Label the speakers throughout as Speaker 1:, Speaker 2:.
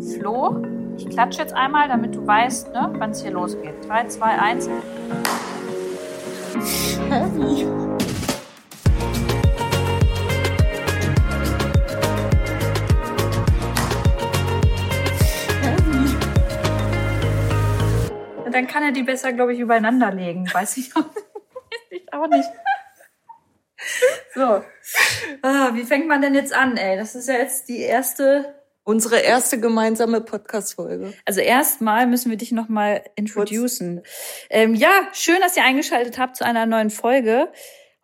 Speaker 1: Flo, ich klatsche jetzt einmal, damit du weißt, ne, wann es hier losgeht. 3, 2, 1.
Speaker 2: Heavy. Heavy.
Speaker 1: Dann kann er die besser, glaube ich, übereinander legen. Weiß ich auch, ich auch nicht. So. Ah, wie fängt man denn jetzt an, ey? Das ist ja jetzt die erste.
Speaker 2: Unsere erste gemeinsame Podcast-Folge.
Speaker 1: Also erstmal müssen wir dich nochmal introducen. Ähm, ja, schön, dass ihr eingeschaltet habt zu einer neuen Folge.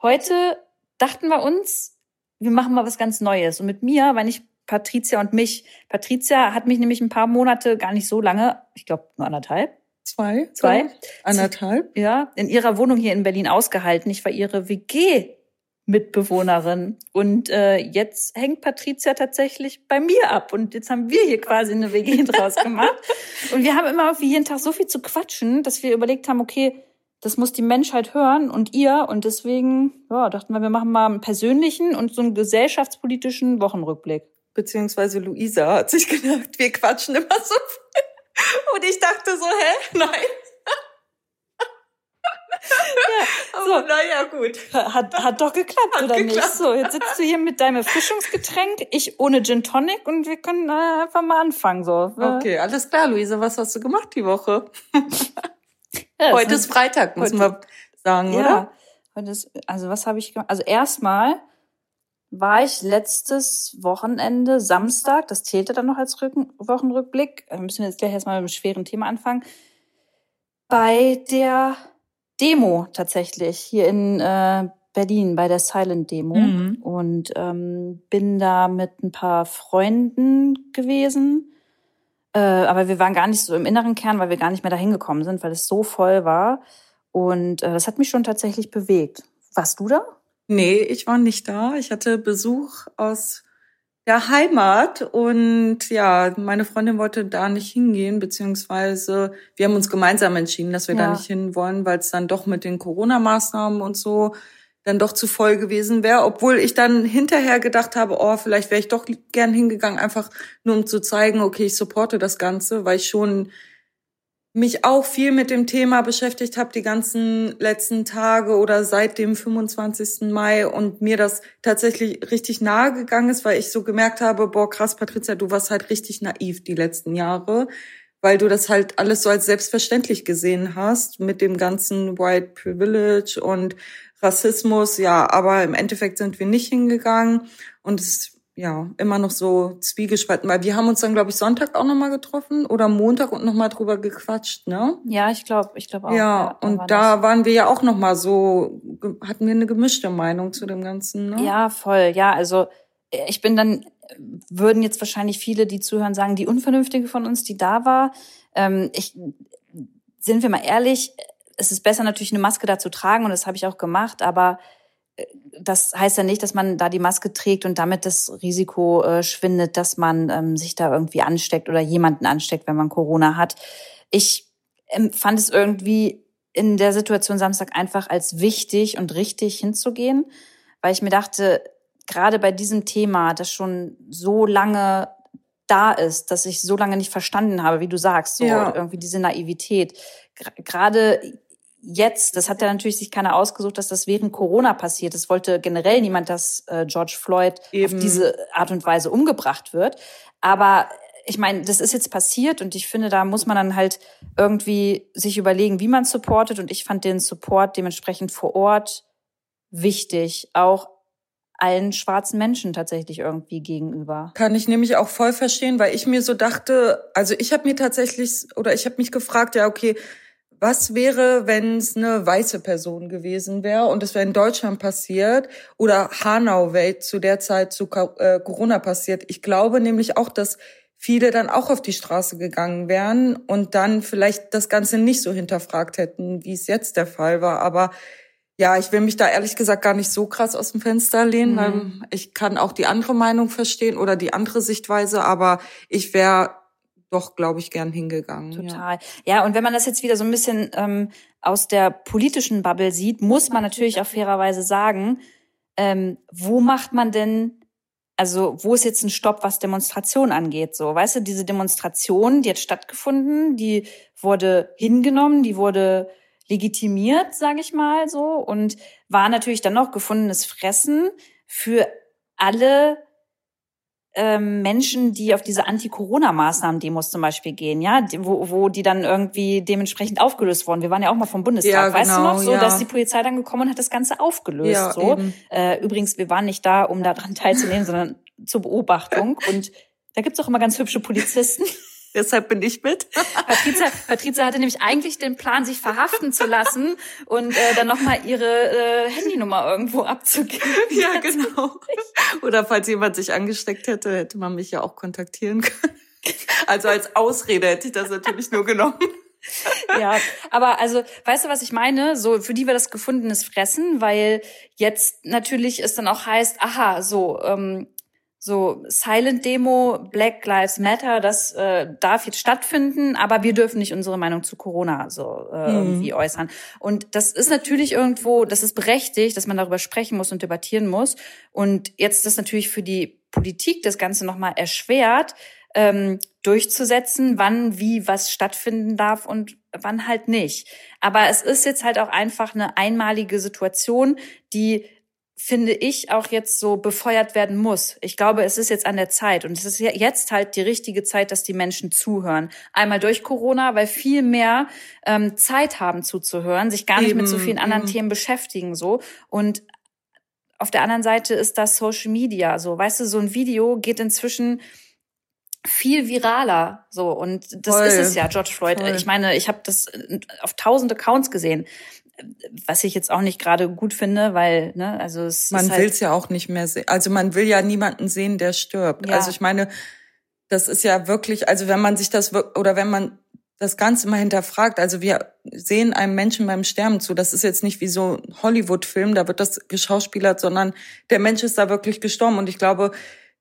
Speaker 1: Heute dachten wir uns, wir machen mal was ganz Neues. Und mit mir, weil nicht Patricia und mich. Patricia hat mich nämlich ein paar Monate, gar nicht so lange, ich glaube nur anderthalb,
Speaker 2: Zwei?
Speaker 1: Zwei.
Speaker 2: Anderthalb?
Speaker 1: ja, in ihrer Wohnung hier in Berlin ausgehalten. Ich war ihre WG-Mitbewohnerin. Und äh, jetzt hängt Patricia tatsächlich bei mir ab. Und jetzt haben wir hier quasi eine WG draus gemacht. Und wir haben immer irgendwie jeden Tag so viel zu quatschen, dass wir überlegt haben, okay, das muss die Menschheit hören und ihr. Und deswegen ja, dachten wir, wir machen mal einen persönlichen und so einen gesellschaftspolitischen Wochenrückblick.
Speaker 2: Beziehungsweise Luisa hat sich gedacht, wir quatschen immer so viel. Und ich dachte so, hä? Nein.
Speaker 1: Ja,
Speaker 2: Aber naja, gut.
Speaker 1: Hat, hat doch geklappt,
Speaker 2: Hat
Speaker 1: oder
Speaker 2: geklappt.
Speaker 1: nicht? So, jetzt sitzt du hier mit deinem Erfrischungsgetränk, ich ohne Gin Tonic und wir können äh, einfach mal anfangen. So.
Speaker 2: Okay, alles klar, Luisa. Was hast du gemacht die Woche?
Speaker 1: Ja,
Speaker 2: Heute ist Freitag, müssen
Speaker 1: heute-
Speaker 2: wir sagen,
Speaker 1: ja.
Speaker 2: oder?
Speaker 1: Heute ist, also was habe ich gemacht? Also erstmal war ich letztes Wochenende, Samstag, das zählte dann noch als Rücken, Wochenrückblick, müssen wir jetzt gleich erstmal mit einem schweren Thema anfangen, bei der Demo tatsächlich hier in äh, Berlin, bei der Silent Demo.
Speaker 2: Mhm.
Speaker 1: Und ähm, bin da mit ein paar Freunden gewesen. Äh, aber wir waren gar nicht so im inneren Kern, weil wir gar nicht mehr dahin gekommen sind, weil es so voll war. Und äh, das hat mich schon tatsächlich bewegt. Warst du da?
Speaker 2: Nee, ich war nicht da. Ich hatte Besuch aus der Heimat und ja, meine Freundin wollte da nicht hingehen, beziehungsweise wir haben uns gemeinsam entschieden, dass wir
Speaker 1: Ja.
Speaker 2: da nicht hin wollen, weil es dann doch mit den Corona-Maßnahmen und so dann doch zu voll gewesen wäre, obwohl ich dann hinterher gedacht habe, oh, vielleicht wäre ich doch gern hingegangen, einfach nur um zu zeigen, okay, ich supporte das Ganze, weil ich schon mich auch viel mit dem Thema beschäftigt habe die ganzen letzten Tage oder seit dem 25. Mai und mir das tatsächlich richtig nahe gegangen ist, weil ich so gemerkt habe, boah, krass, Patricia, du warst halt richtig naiv die letzten Jahre, weil du das halt alles so als selbstverständlich gesehen hast mit dem ganzen White Privilege und Rassismus, ja, aber im Endeffekt sind wir nicht hingegangen und es ja immer noch so zwiegespalten, weil wir haben uns dann, glaube ich, Sonntag auch nochmal getroffen oder Montag und nochmal drüber gequatscht, ne?
Speaker 1: Ja, ich glaube, ich glaube auch.
Speaker 2: Ja, und
Speaker 1: war
Speaker 2: da
Speaker 1: das.
Speaker 2: waren wir ja auch nochmal so, hatten wir eine gemischte Meinung zu dem Ganzen, ne?
Speaker 1: Ja, voll. Ja, also äh, ich bin dann, würden jetzt wahrscheinlich viele, die zuhören, sagen, die Unvernünftige von uns, die da war. Ähm, ich, sind wir mal ehrlich, es ist besser natürlich eine Maske da zu tragen und das habe ich auch gemacht, aber das heißt ja nicht, dass man da die Maske trägt und damit das Risiko äh, schwindet, dass man ähm, sich da irgendwie ansteckt oder jemanden ansteckt, wenn man Corona hat. Ich ähm, fand es irgendwie in der Situation Samstag einfach als wichtig und richtig hinzugehen, weil ich mir dachte, gerade bei diesem Thema, das schon so lange da ist, dass ich so lange nicht verstanden habe, wie du sagst, so
Speaker 2: Ja.
Speaker 1: irgendwie diese Naivität. Gerade jetzt, das hat ja natürlich sich keiner ausgesucht, dass das während Corona passiert. Es wollte generell niemand, dass äh, George Floyd
Speaker 2: Eben.
Speaker 1: auf diese Art und Weise umgebracht wird. Aber ich meine, das ist jetzt passiert und ich finde, da muss man dann halt irgendwie sich überlegen, wie man supportet. Und ich fand den Support dementsprechend vor Ort wichtig, auch allen schwarzen Menschen tatsächlich irgendwie gegenüber.
Speaker 2: Kann ich nämlich auch voll verstehen, weil ich mir so dachte, also ich habe mir tatsächlich oder ich habe mich gefragt, ja, okay, was wäre, wenn es eine weiße Person gewesen wäre und es wäre in Deutschland passiert oder Hanau wäre zu der Zeit zu äh, Corona passiert. Ich glaube nämlich auch, dass viele dann auch auf die Straße gegangen wären und dann vielleicht das Ganze nicht so hinterfragt hätten, wie es jetzt der Fall war. Aber ja, ich will mich da ehrlich gesagt gar nicht so krass aus dem Fenster lehnen,
Speaker 1: Mhm.
Speaker 2: weil ich kann auch die andere Meinung verstehen oder die andere Sichtweise, aber ich wäre doch, glaube ich, gern hingegangen. Ja.
Speaker 1: Total. Ja. und wenn man das jetzt wieder so ein bisschen ähm, aus der politischen Bubble sieht, muss man natürlich auch fairerweise sagen, ähm, wo macht man denn also wo ist jetzt ein Stopp, was Demonstration angeht? So, weißt du, diese Demonstration, die hat stattgefunden, die wurde hingenommen, die wurde legitimiert, sage ich mal so, und war natürlich dann noch gefundenes Fressen für alle ähm, Menschen, die auf diese Anti-Corona-Maßnahmen-Demos zum Beispiel gehen, ja, wo, wo die dann irgendwie dementsprechend aufgelöst wurden. Wir waren ja auch mal vom Bundestag, ja, genau, weißt du noch, so, ja. dass die Polizei dann gekommen und hat das Ganze aufgelöst. Ja, so. Äh, übrigens, wir waren nicht da, um daran teilzunehmen, sondern zur Beobachtung. Und da gibt's auch immer ganz hübsche Polizisten.
Speaker 2: Deshalb bin ich mit.
Speaker 1: Patrizia, Patrizia hatte nämlich eigentlich den Plan, sich verhaften zu lassen und äh, dann nochmal ihre äh, Handynummer irgendwo abzugeben.
Speaker 2: Ja, genau. Oder falls jemand sich angesteckt hätte, hätte man mich ja auch kontaktieren können. Also als Ausrede hätte ich das natürlich nur genommen.
Speaker 1: ja, aber also, weißt du, was ich meine? So, für die wir das gefundenes Fressen, weil jetzt natürlich es dann auch heißt, aha, so, ähm, so Silent Demo, Black Lives Matter, das äh, darf jetzt stattfinden, aber wir dürfen nicht unsere Meinung zu Corona so äh, mhm. irgendwie äußern. Und das ist natürlich irgendwo, das ist berechtigt, dass man darüber sprechen muss und debattieren muss. Und jetzt ist natürlich für die Politik das Ganze nochmal erschwert, ähm, durchzusetzen, wann wie was stattfinden darf und wann halt nicht. Aber es ist jetzt halt auch einfach eine einmalige Situation, die finde ich, auch jetzt so befeuert werden muss. Ich glaube, es ist jetzt an der Zeit und es ist jetzt halt die richtige Zeit, dass die Menschen zuhören. Einmal durch Corona, weil viel mehr ähm, Zeit haben zuzuhören, sich gar nicht eben, mit so vielen anderen eben. Themen beschäftigen so und auf der anderen Seite ist das Social Media so. Weißt du, so ein Video geht inzwischen viel viraler so und das Voll. ist es ja George Floyd Voll. ich meine ich habe das auf tausend Accounts gesehen was ich jetzt auch nicht gerade gut finde, weil, ne, also es
Speaker 2: Man halt will es ja auch nicht mehr sehen. Also man will ja niemanden sehen, der stirbt. Ja. Also ich meine, das ist ja wirklich, also wenn man sich das oder wenn man das Ganze mal hinterfragt, also wir sehen einem Menschen beim Sterben zu. Das ist jetzt nicht wie so ein Hollywood-Film, da wird das geschauspielert, sondern der Mensch ist da wirklich gestorben. Und ich glaube,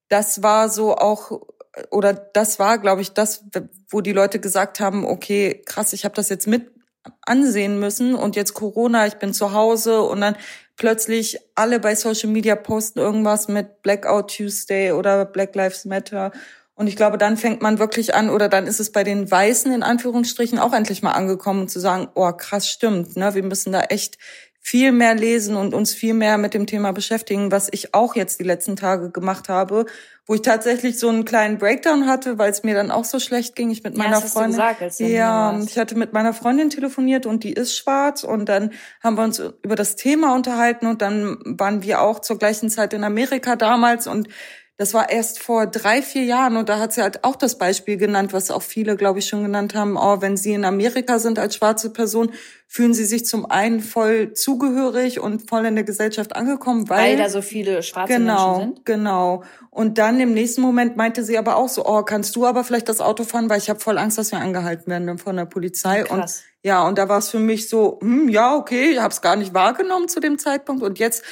Speaker 2: das war so auch oder das war, glaube ich, das, wo die Leute gesagt haben, okay, krass, ich habe das jetzt mit ansehen müssen und jetzt Corona, ich bin zu Hause und dann plötzlich alle bei Social Media posten irgendwas mit Blackout Tuesday oder Black Lives Matter. Und ich glaube, dann fängt man wirklich an, oder dann ist es bei den Weißen in Anführungsstrichen auch endlich mal angekommen, zu sagen, oh krass, stimmt, ne, wir müssen da echt viel mehr lesen und uns viel mehr mit dem Thema beschäftigen, was ich auch jetzt die letzten Tage gemacht habe, wo ich tatsächlich so einen kleinen Breakdown hatte, weil es mir dann auch so schlecht ging. Ich mit meiner ja, Freundin. Gesagt, ja, ich hatte mit meiner Freundin telefoniert und die ist schwarz und dann haben wir uns über das Thema unterhalten und dann waren wir auch zur gleichen Zeit in Amerika damals und das war erst vor drei, vier Jahren und da hat sie halt auch das Beispiel genannt, was auch viele, glaube ich, schon genannt haben. Oh, wenn sie in Amerika sind als schwarze Person, fühlen sie sich zum einen voll zugehörig und voll in der Gesellschaft angekommen, weil,
Speaker 1: weil da so viele schwarze
Speaker 2: genau,
Speaker 1: Menschen sind.
Speaker 2: Genau. Und dann im nächsten Moment meinte sie aber auch so, oh, kannst du aber vielleicht das Auto fahren, weil ich habe voll Angst, dass wir angehalten werden von der Polizei. Krass. Und ja, und da war es für mich so, hm, ja, okay, ich habe es gar nicht wahrgenommen zu dem Zeitpunkt und jetzt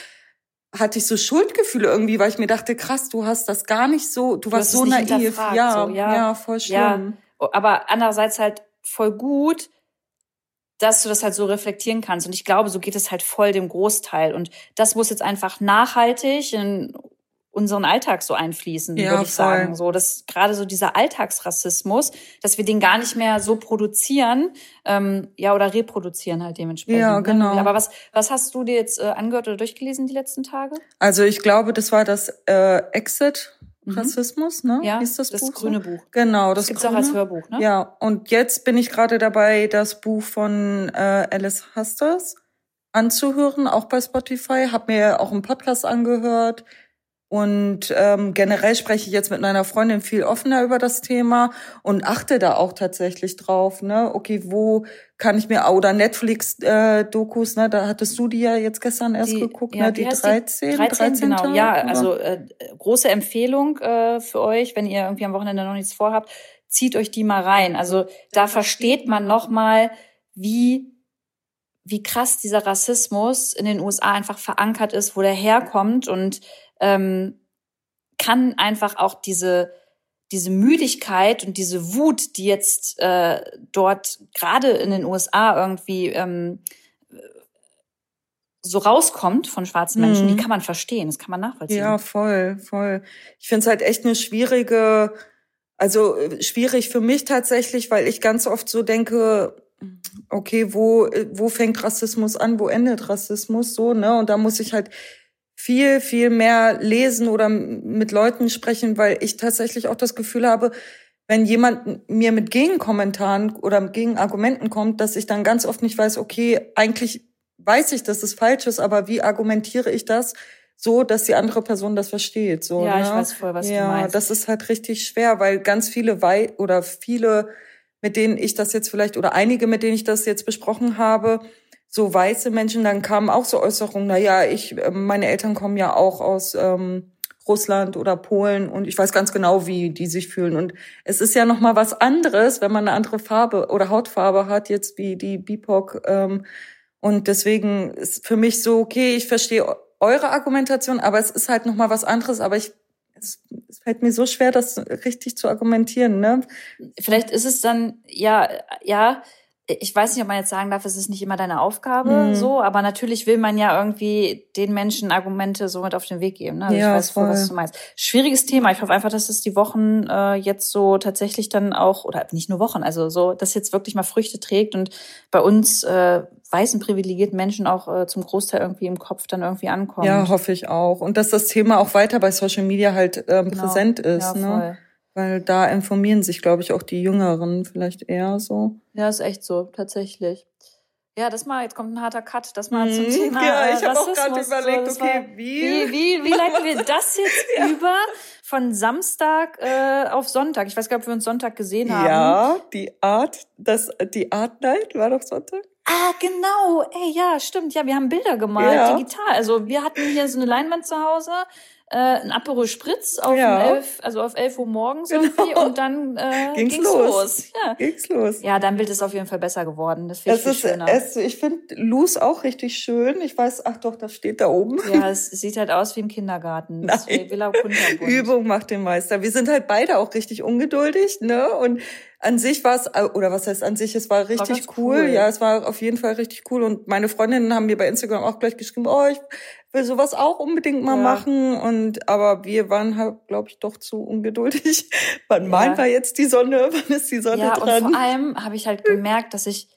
Speaker 2: hatte ich so Schuldgefühle irgendwie, weil ich mir dachte, krass, du hast das gar nicht so, du, du warst so naiv. Ja, so, ja, ja, voll schlimm.
Speaker 1: Ja, aber andererseits halt voll gut, dass du das halt so reflektieren kannst. Und ich glaube, so geht es halt voll dem Großteil. Und das muss jetzt einfach nachhaltig in unseren Alltag so einfließen, ja, würde ich voll. sagen. So, dass gerade so dieser Alltagsrassismus, dass wir den gar nicht mehr so produzieren, ähm, ja, oder reproduzieren halt dementsprechend.
Speaker 2: Ja, ne? genau.
Speaker 1: Ne? Aber was, was hast du dir jetzt äh, angehört oder durchgelesen die letzten Tage?
Speaker 2: Also ich glaube, das war das äh, Exit. Mhm. Rassismus, ne?
Speaker 1: Ja, Hieß das, das Buch grüne Buch.
Speaker 2: Genau, das,
Speaker 1: das gibt's grüne. auch als Hörbuch, ne?
Speaker 2: Ja, und jetzt bin ich gerade dabei, das Buch von äh, Alice Hasters anzuhören, auch bei Spotify. Hab mir auch einen Podcast angehört. Und ähm, generell spreche ich jetzt mit meiner Freundin viel offener über das Thema und achte da auch tatsächlich drauf, ne? Okay, wo kann ich mir oder Netflix äh, Dokus, ne? Da hattest du die ja jetzt gestern erst die,
Speaker 1: geguckt,
Speaker 2: ja, ne? Die 13,
Speaker 1: die 13, 13 genau. Tage, ja, also äh, große Empfehlung äh, für euch, wenn ihr irgendwie am Wochenende noch nichts vorhabt, zieht euch die mal rein. Also da versteht man noch mal, wie wie krass dieser Rassismus in den USA einfach verankert ist, wo der herkommt und ähm, kann einfach auch diese diese Müdigkeit und diese Wut, die jetzt äh, dort gerade in den USA irgendwie ähm, so rauskommt von schwarzen Menschen, mhm. die kann man verstehen, das kann man nachvollziehen.
Speaker 2: Ja, voll, voll. Ich finde es halt echt eine schwierige, also äh, schwierig für mich tatsächlich, weil ich ganz oft so denke, okay, wo, wo fängt Rassismus an, wo endet Rassismus so, ne? Und da muss ich halt viel, viel mehr lesen oder mit Leuten sprechen, weil ich tatsächlich auch das Gefühl habe, wenn jemand mir mit Gegenkommentaren oder mit Gegenargumenten kommt, dass ich dann ganz oft nicht weiß, okay, eigentlich weiß ich, dass es falsch ist, aber wie argumentiere ich das so, dass die andere Person das versteht? So,
Speaker 1: ja,
Speaker 2: ne?
Speaker 1: ich weiß voll, was
Speaker 2: ja,
Speaker 1: du meinst.
Speaker 2: das ist halt richtig schwer, weil ganz viele Wei oder viele, mit denen ich das jetzt vielleicht oder einige, mit denen ich das jetzt besprochen habe, so weiße Menschen, dann kamen auch so Äußerungen, na ja, ich, meine Eltern kommen ja auch aus ähm, Russland oder Polen und ich weiß ganz genau, wie die sich fühlen. Und es ist ja noch mal was anderes, wenn man eine andere Farbe oder Hautfarbe hat, jetzt wie die BIPOC. Ähm, und deswegen ist für mich so, okay, ich verstehe eure Argumentation, aber es ist halt noch mal was anderes. Aber ich es, es fällt mir so schwer, das richtig zu argumentieren. Ne?
Speaker 1: Vielleicht ist es dann ja, ja ich weiß nicht, ob man jetzt sagen darf, es ist nicht immer deine Aufgabe, mhm. so, aber natürlich will man ja irgendwie den Menschen Argumente so mit auf den Weg geben. Ne? Also ja, ich weiß voll. was du meinst. Schwieriges Thema. Ich hoffe einfach, dass es die Wochen äh, jetzt so tatsächlich dann auch, oder nicht nur Wochen, also so, dass jetzt wirklich mal Früchte trägt und bei uns äh, weißen privilegierten Menschen auch äh, zum Großteil irgendwie im Kopf dann irgendwie ankommt.
Speaker 2: Ja, hoffe ich auch. Und dass das Thema auch weiter bei Social Media halt ähm, genau. präsent ist. Ja, ne? Weil da informieren sich, glaube ich, auch die Jüngeren vielleicht eher so.
Speaker 1: Ja, ist echt so, tatsächlich. Ja, das mal, jetzt kommt ein harter Cut, das mal zum mhm. Thema
Speaker 2: Ja, ich habe auch gerade überlegt, so, okay, wie?
Speaker 1: Wie, wie, wie leiten wir das jetzt ja. über von Samstag äh, auf Sonntag? Ich weiß gar nicht, ob wir uns Sonntag gesehen haben.
Speaker 2: Ja, die Art, das, die Art Night war doch Sonntag.
Speaker 1: Ah, genau. Ey, ja, stimmt. Ja, wir haben Bilder gemalt, ja. digital. Also wir hatten hier so eine Leinwand zu Hause äh, ein Aperol Spritz auf ja. elf, also auf 11 Uhr morgens genau. irgendwie und dann äh, ging's, ging's los. los.
Speaker 2: Ja. Ging's los.
Speaker 1: Ja, dein Bild ist auf jeden Fall besser geworden. Das finde ich
Speaker 2: ist, schöner. Es, ich finde Luz auch richtig schön. Ich weiß, ach doch, das steht da oben.
Speaker 1: Ja, es sieht halt aus wie im Kindergarten.
Speaker 2: Nein. Villa Übung macht den Meister. Wir sind halt beide auch richtig ungeduldig, ne? Und an sich war es, oder was heißt an sich, es war richtig war cool. cool. Ja, es war auf jeden Fall richtig cool. Und meine Freundinnen haben mir bei Instagram auch gleich geschrieben, oh, ich will sowas auch unbedingt mal ja. machen. Und aber wir waren halt, glaube ich, doch zu ungeduldig. Wann ja. malen wir jetzt die Sonne? Wann ist die Sonne ja, dran?
Speaker 1: Und vor allem habe ich halt gemerkt, dass ich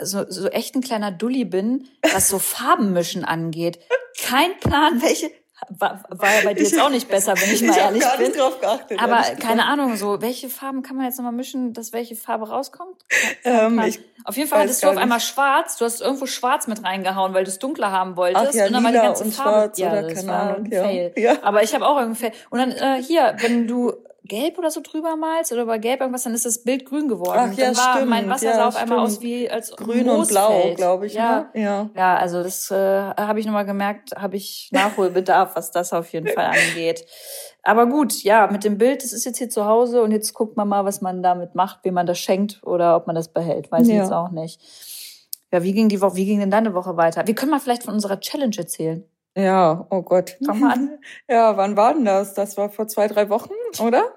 Speaker 1: so, so echt ein kleiner Dulli bin, was so Farbenmischen angeht. Kein Plan, welche war, war ja bei dir jetzt auch nicht besser, wenn ich mal
Speaker 2: ich
Speaker 1: ehrlich
Speaker 2: gar
Speaker 1: bin.
Speaker 2: Nicht drauf geachtet,
Speaker 1: Aber keine Ahnung, so welche Farben kann man jetzt nochmal mischen, dass welche Farbe rauskommt?
Speaker 2: Ähm,
Speaker 1: auf jeden Fall hattest du auf einmal schwarz. Du hast irgendwo schwarz mit reingehauen, weil du es dunkler haben wolltest.
Speaker 2: Ach ja,
Speaker 1: und dann war die ganze Farbe.
Speaker 2: Schwarz
Speaker 1: ja, das war ein. Fail.
Speaker 2: Ja.
Speaker 1: Aber ich habe auch irgendwie Fail. Und dann äh, hier, wenn du gelb oder so drüber malst oder bei gelb irgendwas, dann ist das Bild grün geworden.
Speaker 2: Ach ja,
Speaker 1: dann war
Speaker 2: stimmt.
Speaker 1: mein Wasser
Speaker 2: ja,
Speaker 1: sah auf
Speaker 2: stimmt.
Speaker 1: einmal aus wie als
Speaker 2: grün und blau, glaube ich.
Speaker 1: Ja,
Speaker 2: ne? ja.
Speaker 1: Ja, also das äh, habe ich nochmal gemerkt, habe ich Nachholbedarf, was das auf jeden Fall angeht. Aber gut, ja, mit dem Bild, das ist jetzt hier zu Hause und jetzt guckt man mal, was man damit macht, wem man das schenkt oder ob man das behält. Weiß ja. ich jetzt auch nicht. Ja, wie ging die Woche, wie ging denn deine Woche weiter? Wir können mal vielleicht von unserer Challenge erzählen.
Speaker 2: Ja, oh Gott.
Speaker 1: Fang mal an.
Speaker 2: Ja, wann war denn das? Das war vor zwei, drei Wochen, oder?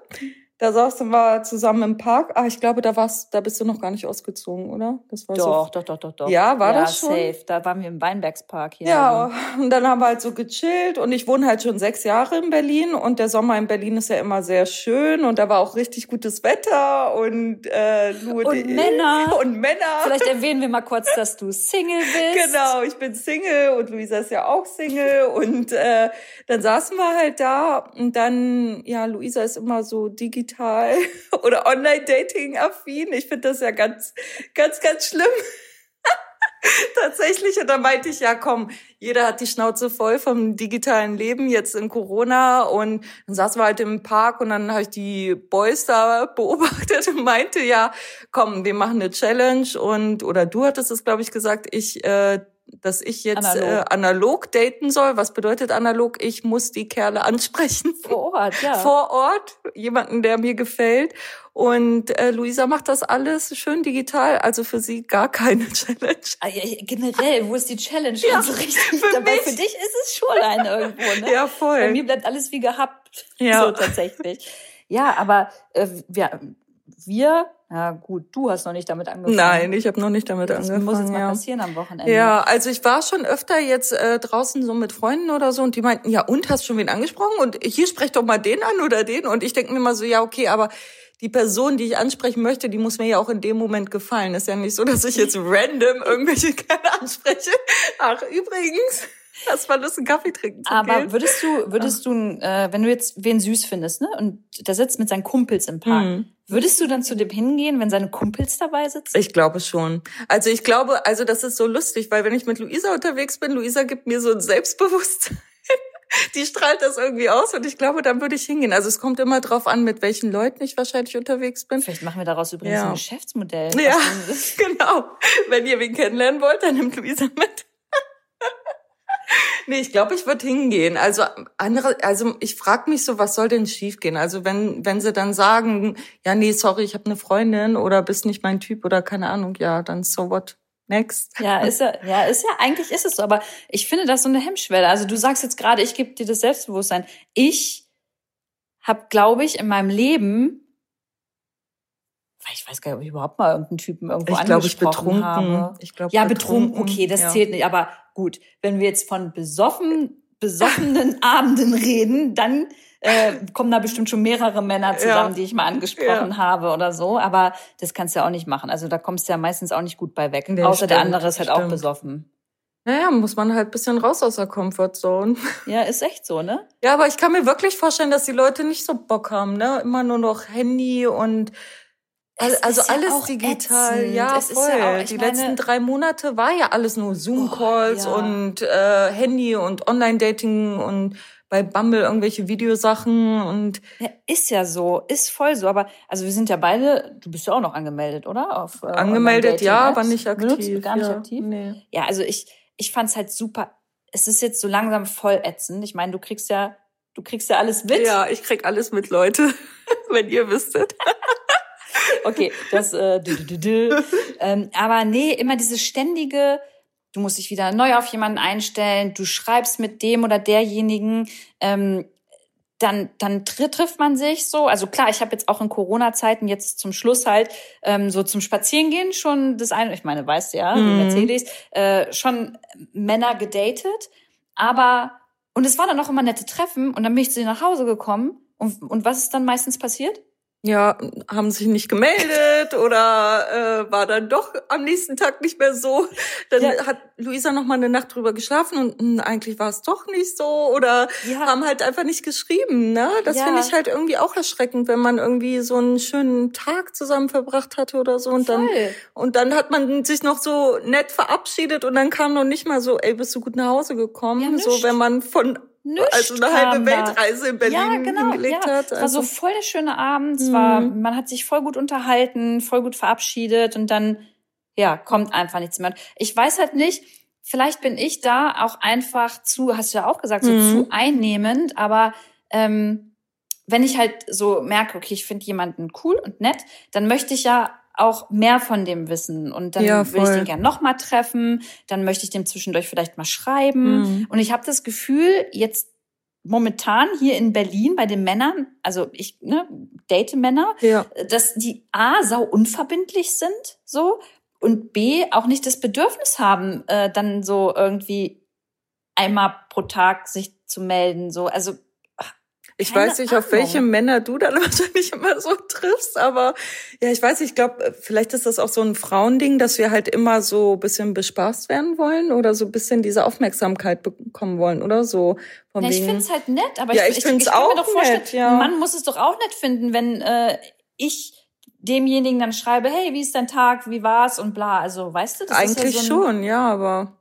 Speaker 2: Da saßen wir zusammen im Park. Ah, ich glaube, da warst, da bist du noch gar nicht ausgezogen, oder?
Speaker 1: Das war doch, so. doch, doch, doch, doch.
Speaker 2: Ja, war ja, das schon?
Speaker 1: safe. Da waren wir im Weinbergspark hier.
Speaker 2: Ja, und dann haben wir halt so gechillt und ich wohne halt schon sechs Jahre in Berlin und der Sommer in Berlin ist ja immer sehr schön und da war auch richtig gutes Wetter und äh, nur
Speaker 1: und
Speaker 2: die,
Speaker 1: Männer
Speaker 2: und Männer.
Speaker 1: Vielleicht erwähnen wir mal kurz, dass du Single bist.
Speaker 2: Genau, ich bin Single und Luisa ist ja auch Single und äh, dann saßen wir halt da und dann ja, Luisa ist immer so digital digital oder Online-Dating-affin. Ich finde das ja ganz, ganz, ganz schlimm. Tatsächlich. Und da meinte ich, ja komm, jeder hat die Schnauze voll vom digitalen Leben jetzt in Corona. Und dann saßen wir halt im Park und dann habe ich die Boys da beobachtet und meinte, ja, komm, wir machen eine Challenge. Und, oder du hattest es, glaube ich, gesagt, ich äh, dass ich jetzt analog. Äh, analog daten soll. Was bedeutet analog? Ich muss die Kerle ansprechen.
Speaker 1: Vor Ort, ja.
Speaker 2: Vor Ort, jemanden, der mir gefällt. Und äh, Luisa macht das alles schön digital, also für sie gar keine Challenge.
Speaker 1: Ah, generell, wo ist die Challenge? Ja, also richtig, für dabei mich. für dich ist es schon eine irgendwo, ne?
Speaker 2: Ja, voll.
Speaker 1: Bei mir bleibt alles wie gehabt, ja. so tatsächlich. Ja, aber äh, wir, wir, ja gut, du hast noch nicht damit angefangen.
Speaker 2: Nein, ich habe noch nicht damit
Speaker 1: das
Speaker 2: angefangen.
Speaker 1: muss jetzt mal
Speaker 2: ja.
Speaker 1: passieren am Wochenende.
Speaker 2: Ja, also ich war schon öfter jetzt äh, draußen so mit Freunden oder so und die meinten, ja und, hast schon wen angesprochen? Und hier sprech doch mal den an oder den. Und ich denke mir mal so, ja okay, aber die Person, die ich ansprechen möchte, die muss mir ja auch in dem Moment gefallen. Ist ja nicht so, dass ich jetzt random irgendwelche Kerle anspreche. Ach, übrigens, hast mal Lust, einen Kaffee trinken zu
Speaker 1: Aber
Speaker 2: gehen?
Speaker 1: würdest du, würdest du, äh, wenn du jetzt wen süß findest, ne, und der sitzt mit seinen Kumpels im Park,
Speaker 2: Mhm.
Speaker 1: würdest du dann zu dem hingehen, wenn seine Kumpels dabei sitzen?
Speaker 2: Ich glaube schon. Also ich glaube, also das ist so lustig, weil wenn ich mit Luisa unterwegs bin, Luisa gibt mir so ein Selbstbewusstsein. Die strahlt das irgendwie aus und ich glaube, dann würde ich hingehen. Also es kommt immer drauf an, mit welchen Leuten ich wahrscheinlich unterwegs bin.
Speaker 1: Vielleicht machen wir daraus übrigens
Speaker 2: Ja.
Speaker 1: ein Geschäftsmodell.
Speaker 2: Ja, genau. Wenn ihr wen kennenlernen wollt, dann nimmt Luisa mit. Nee, ich glaube, ich würde hingehen. Also andere, also ich frage mich so, was soll denn schiefgehen? Also wenn wenn sie dann sagen, ja nee, sorry, ich habe eine Freundin oder bist nicht mein Typ oder keine Ahnung, ja, dann so what next.
Speaker 1: Ja, ist ja, ja, ist ja, eigentlich ist es so, aber ich finde das so eine Hemmschwelle. Also du sagst jetzt gerade, ich gebe dir das Selbstbewusstsein. Ich habe, glaube ich, in meinem Leben, ich weiß gar nicht, ob ich überhaupt mal irgendeinen Typen irgendwo
Speaker 2: Ich glaube, ich
Speaker 1: angesprochen
Speaker 2: betrunken.
Speaker 1: habe.
Speaker 2: Ich glaube
Speaker 1: Ja, betrunken, okay, das
Speaker 2: ja.
Speaker 1: zählt nicht. Aber gut, wenn wir jetzt von besoffen, besoffenen Abenden reden, dann äh, kommen da bestimmt schon mehrere Männer zusammen,
Speaker 2: Ja.
Speaker 1: die ich mal angesprochen
Speaker 2: Ja.
Speaker 1: habe oder so. Aber das kannst du ja auch nicht machen. Also da kommst du ja meistens auch nicht gut bei weg.
Speaker 2: Nee,
Speaker 1: Außer der
Speaker 2: stimmt,
Speaker 1: andere ist halt auch
Speaker 2: stimmt.
Speaker 1: besoffen.
Speaker 2: Naja, muss man halt bisschen raus aus der Comfortzone.
Speaker 1: Ja, ist echt so, ne?
Speaker 2: Ja, aber ich kann mir wirklich vorstellen, dass die Leute nicht so Bock haben, ne? Immer nur noch Handy und Also
Speaker 1: ja
Speaker 2: alles
Speaker 1: auch
Speaker 2: digital.
Speaker 1: ätzend.
Speaker 2: Ja,
Speaker 1: Es ist
Speaker 2: voll.
Speaker 1: ja auch-
Speaker 2: die
Speaker 1: meine-
Speaker 2: letzten drei Monate war ja alles nur Zoom-Calls
Speaker 1: Oh, ja.
Speaker 2: und äh, Handy und Online-Dating und bei Bumble irgendwelche Videosachen und
Speaker 1: Ja, ist ja so, ist voll so. Aber also wir sind ja beide, du bist ja auch noch angemeldet, oder? Auf, äh,
Speaker 2: angemeldet, ja, aber nicht aktiv.
Speaker 1: Benutzt gar nicht
Speaker 2: ja.
Speaker 1: aktiv?
Speaker 2: Nee.
Speaker 1: Ja, also ich, ich fand's halt super. Es ist jetzt so langsam voll ätzend. Ich meine, du kriegst ja, du kriegst ja alles mit.
Speaker 2: Ja, ich krieg alles mit, Leute, wenn ihr wüsstet.
Speaker 1: Okay, das, äh, dü, dü, dü, ähm, aber nee, immer diese ständige, du musst dich wieder neu auf jemanden einstellen, du schreibst mit dem oder derjenigen, ähm, dann, dann tr trifft man sich so. Also klar, ich habe jetzt auch in Corona-Zeiten jetzt zum Schluss halt ähm, so zum Spazierengehen schon das eine, ich meine, weißt du ja,
Speaker 2: Mhm.
Speaker 1: Mercedes, äh, schon Männer gedatet, aber und es war dann auch immer nette Treffen und dann bin ich zu dir nach Hause gekommen und, und was ist dann meistens passiert?
Speaker 2: Ja, haben sich nicht gemeldet oder äh, war dann doch am nächsten Tag nicht mehr so. Dann
Speaker 1: Ja.
Speaker 2: hat Luisa noch mal eine Nacht drüber geschlafen und mh, eigentlich war es doch nicht so oder
Speaker 1: Ja.
Speaker 2: haben halt einfach nicht geschrieben. Ne, das
Speaker 1: Ja.
Speaker 2: finde ich halt irgendwie auch erschreckend, wenn man irgendwie so einen schönen Tag zusammen verbracht hatte oder so und dann
Speaker 1: Voll.
Speaker 2: und dann hat man sich noch so nett verabschiedet und dann kam noch nicht mal so, ey, bist du gut nach Hause gekommen? So, wenn man von
Speaker 1: Nichts
Speaker 2: also eine halbe
Speaker 1: da.
Speaker 2: Weltreise in Berlin
Speaker 1: ja, genau,
Speaker 2: hingelegt
Speaker 1: ja.
Speaker 2: hat.
Speaker 1: Es war so
Speaker 2: Also,
Speaker 1: voll der schöne Abend. Es war,
Speaker 2: Mhm.
Speaker 1: man hat sich voll gut unterhalten, voll gut verabschiedet und dann, ja, kommt einfach nichts mehr. Ich weiß halt nicht, vielleicht bin ich da auch einfach zu, hast du ja auch gesagt, so
Speaker 2: Mhm.
Speaker 1: zu einnehmend, aber ähm, wenn ich halt so merke, okay, ich finde jemanden cool und nett, dann möchte ich ja auch mehr von dem wissen. Und dann
Speaker 2: Ja,
Speaker 1: will ich den gern noch mal treffen, dann möchte ich dem zwischendurch vielleicht mal schreiben.
Speaker 2: Mhm.
Speaker 1: und ich habe das Gefühl, jetzt momentan hier in Berlin bei den Männern, also ich ne, date Männer,
Speaker 2: ja.
Speaker 1: dass die A sau unverbindlich sind, so und B auch nicht das Bedürfnis haben, äh, dann so irgendwie einmal pro Tag sich zu melden, so. Also
Speaker 2: Ich
Speaker 1: Keine
Speaker 2: weiß nicht, auf welche
Speaker 1: Ahnung.
Speaker 2: Männer du dann wahrscheinlich immer so triffst, aber ja, ich weiß, ich glaube, vielleicht ist das auch so ein Frauending, dass wir halt immer so ein bisschen bespaßt werden wollen oder so ein bisschen diese Aufmerksamkeit bekommen wollen oder so. Von
Speaker 1: Na, ich finde es halt nett, aber
Speaker 2: Ja,
Speaker 1: ich,
Speaker 2: ich find's
Speaker 1: kann
Speaker 2: auch
Speaker 1: mir doch vorstellen,
Speaker 2: nett, ja.
Speaker 1: Mann muss es doch auch nett finden, wenn äh, ich demjenigen dann schreibe, hey, wie ist dein Tag, wie war's und bla. Also, weißt du, das
Speaker 2: eigentlich
Speaker 1: ist ja so ein,
Speaker 2: schon, ja, aber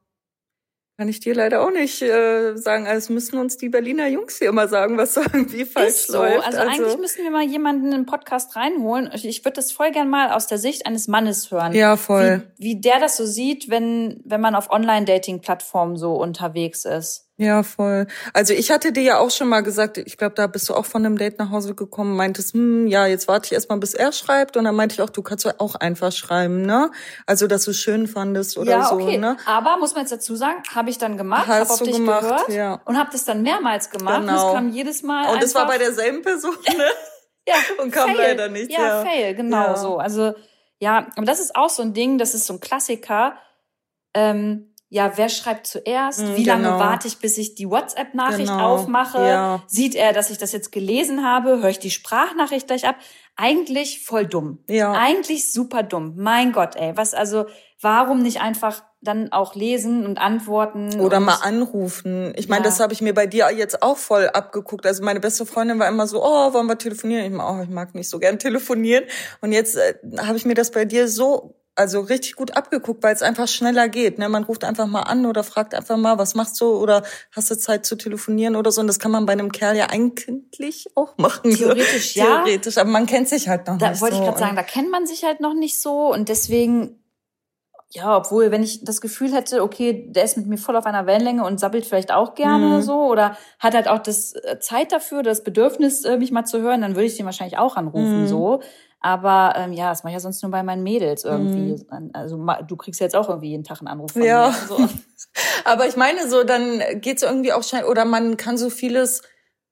Speaker 2: kann ich dir leider auch nicht äh, sagen. Also müssen uns die Berliner Jungs hier immer sagen, was so irgendwie falsch
Speaker 1: Ist so.
Speaker 2: läuft.
Speaker 1: Also, eigentlich müssen wir mal jemanden in den Podcast reinholen. Ich, ich würde das voll gern mal aus der Sicht eines Mannes hören.
Speaker 2: ja, voll.
Speaker 1: Wie, wie der das so sieht, wenn, wenn man auf Online-Dating-Plattformen so unterwegs ist.
Speaker 2: Ja, voll. Also ich hatte dir ja auch schon mal gesagt, ich glaube, da bist du auch von einem Date nach Hause gekommen, meintest, hm, ja, jetzt warte ich erstmal, bis er schreibt. Und dann meinte ich auch, du kannst ja auch einfach schreiben, ne? Also, dass du es schön fandest oder
Speaker 1: ja,
Speaker 2: so,
Speaker 1: okay.
Speaker 2: ne?
Speaker 1: Aber muss man jetzt dazu sagen, habe ich dann gemacht, habe auf
Speaker 2: du
Speaker 1: dich
Speaker 2: gemacht,
Speaker 1: gehört
Speaker 2: ja.
Speaker 1: und habe das dann mehrmals gemacht. Und
Speaker 2: Genau.
Speaker 1: es kam jedes Mal
Speaker 2: Und das war bei derselben Person, ne?
Speaker 1: ja,
Speaker 2: und kam
Speaker 1: fail.
Speaker 2: leider nicht.
Speaker 1: Ja,
Speaker 2: Ja,
Speaker 1: fail, genau
Speaker 2: Ja.
Speaker 1: so. Also, ja, aber das ist auch so ein Ding, das ist so ein Klassiker. Ähm, ja, wer schreibt zuerst?
Speaker 2: Mm,
Speaker 1: Wie lange
Speaker 2: genau.
Speaker 1: warte ich, bis ich die WhatsApp-Nachricht
Speaker 2: Genau.
Speaker 1: aufmache?
Speaker 2: Ja.
Speaker 1: Sieht er, dass ich das jetzt gelesen habe? Höre ich die Sprachnachricht gleich ab? Eigentlich voll dumm.
Speaker 2: Ja.
Speaker 1: Eigentlich super dumm. Mein Gott, ey. Was also, warum nicht einfach dann auch lesen und antworten?
Speaker 2: Oder
Speaker 1: und,
Speaker 2: mal anrufen. Ich meine,
Speaker 1: Ja.
Speaker 2: das habe ich mir bei dir jetzt auch voll abgeguckt. Also meine beste Freundin war immer so, oh, wollen wir telefonieren? Ich, meine, oh, ich mag nicht so gern telefonieren. Und jetzt äh, habe ich mir das bei dir so, also richtig gut abgeguckt, weil es einfach schneller geht. Ne? Man ruft einfach mal an oder fragt einfach mal, was machst du? Oder hast du Zeit zu telefonieren oder so? Und das kann man bei einem Kerl ja eigentlich auch machen. so.
Speaker 1: Theoretisch, ja.
Speaker 2: Theoretisch, aber man kennt sich halt noch
Speaker 1: Da
Speaker 2: nicht
Speaker 1: wollte
Speaker 2: so.
Speaker 1: ich gerade sagen, da kennt man sich halt noch nicht so und deswegen, ja, obwohl, wenn ich das Gefühl hätte, okay, der ist mit mir voll auf einer Wellenlänge und sabbelt vielleicht auch gerne
Speaker 2: Mhm.
Speaker 1: oder so oder hat halt auch das äh, Zeit dafür, das Bedürfnis, äh, mich mal zu hören, dann würde ich den wahrscheinlich auch anrufen,
Speaker 2: Mhm.
Speaker 1: so. Aber ähm, ja, das mache ich ja sonst nur bei meinen Mädels irgendwie.
Speaker 2: Mhm.
Speaker 1: Also du kriegst jetzt auch irgendwie jeden Tag einen Anruf von
Speaker 2: Ja.
Speaker 1: mir. So.
Speaker 2: Aber ich meine so, dann geht's irgendwie auch schnell, oder man kann so vieles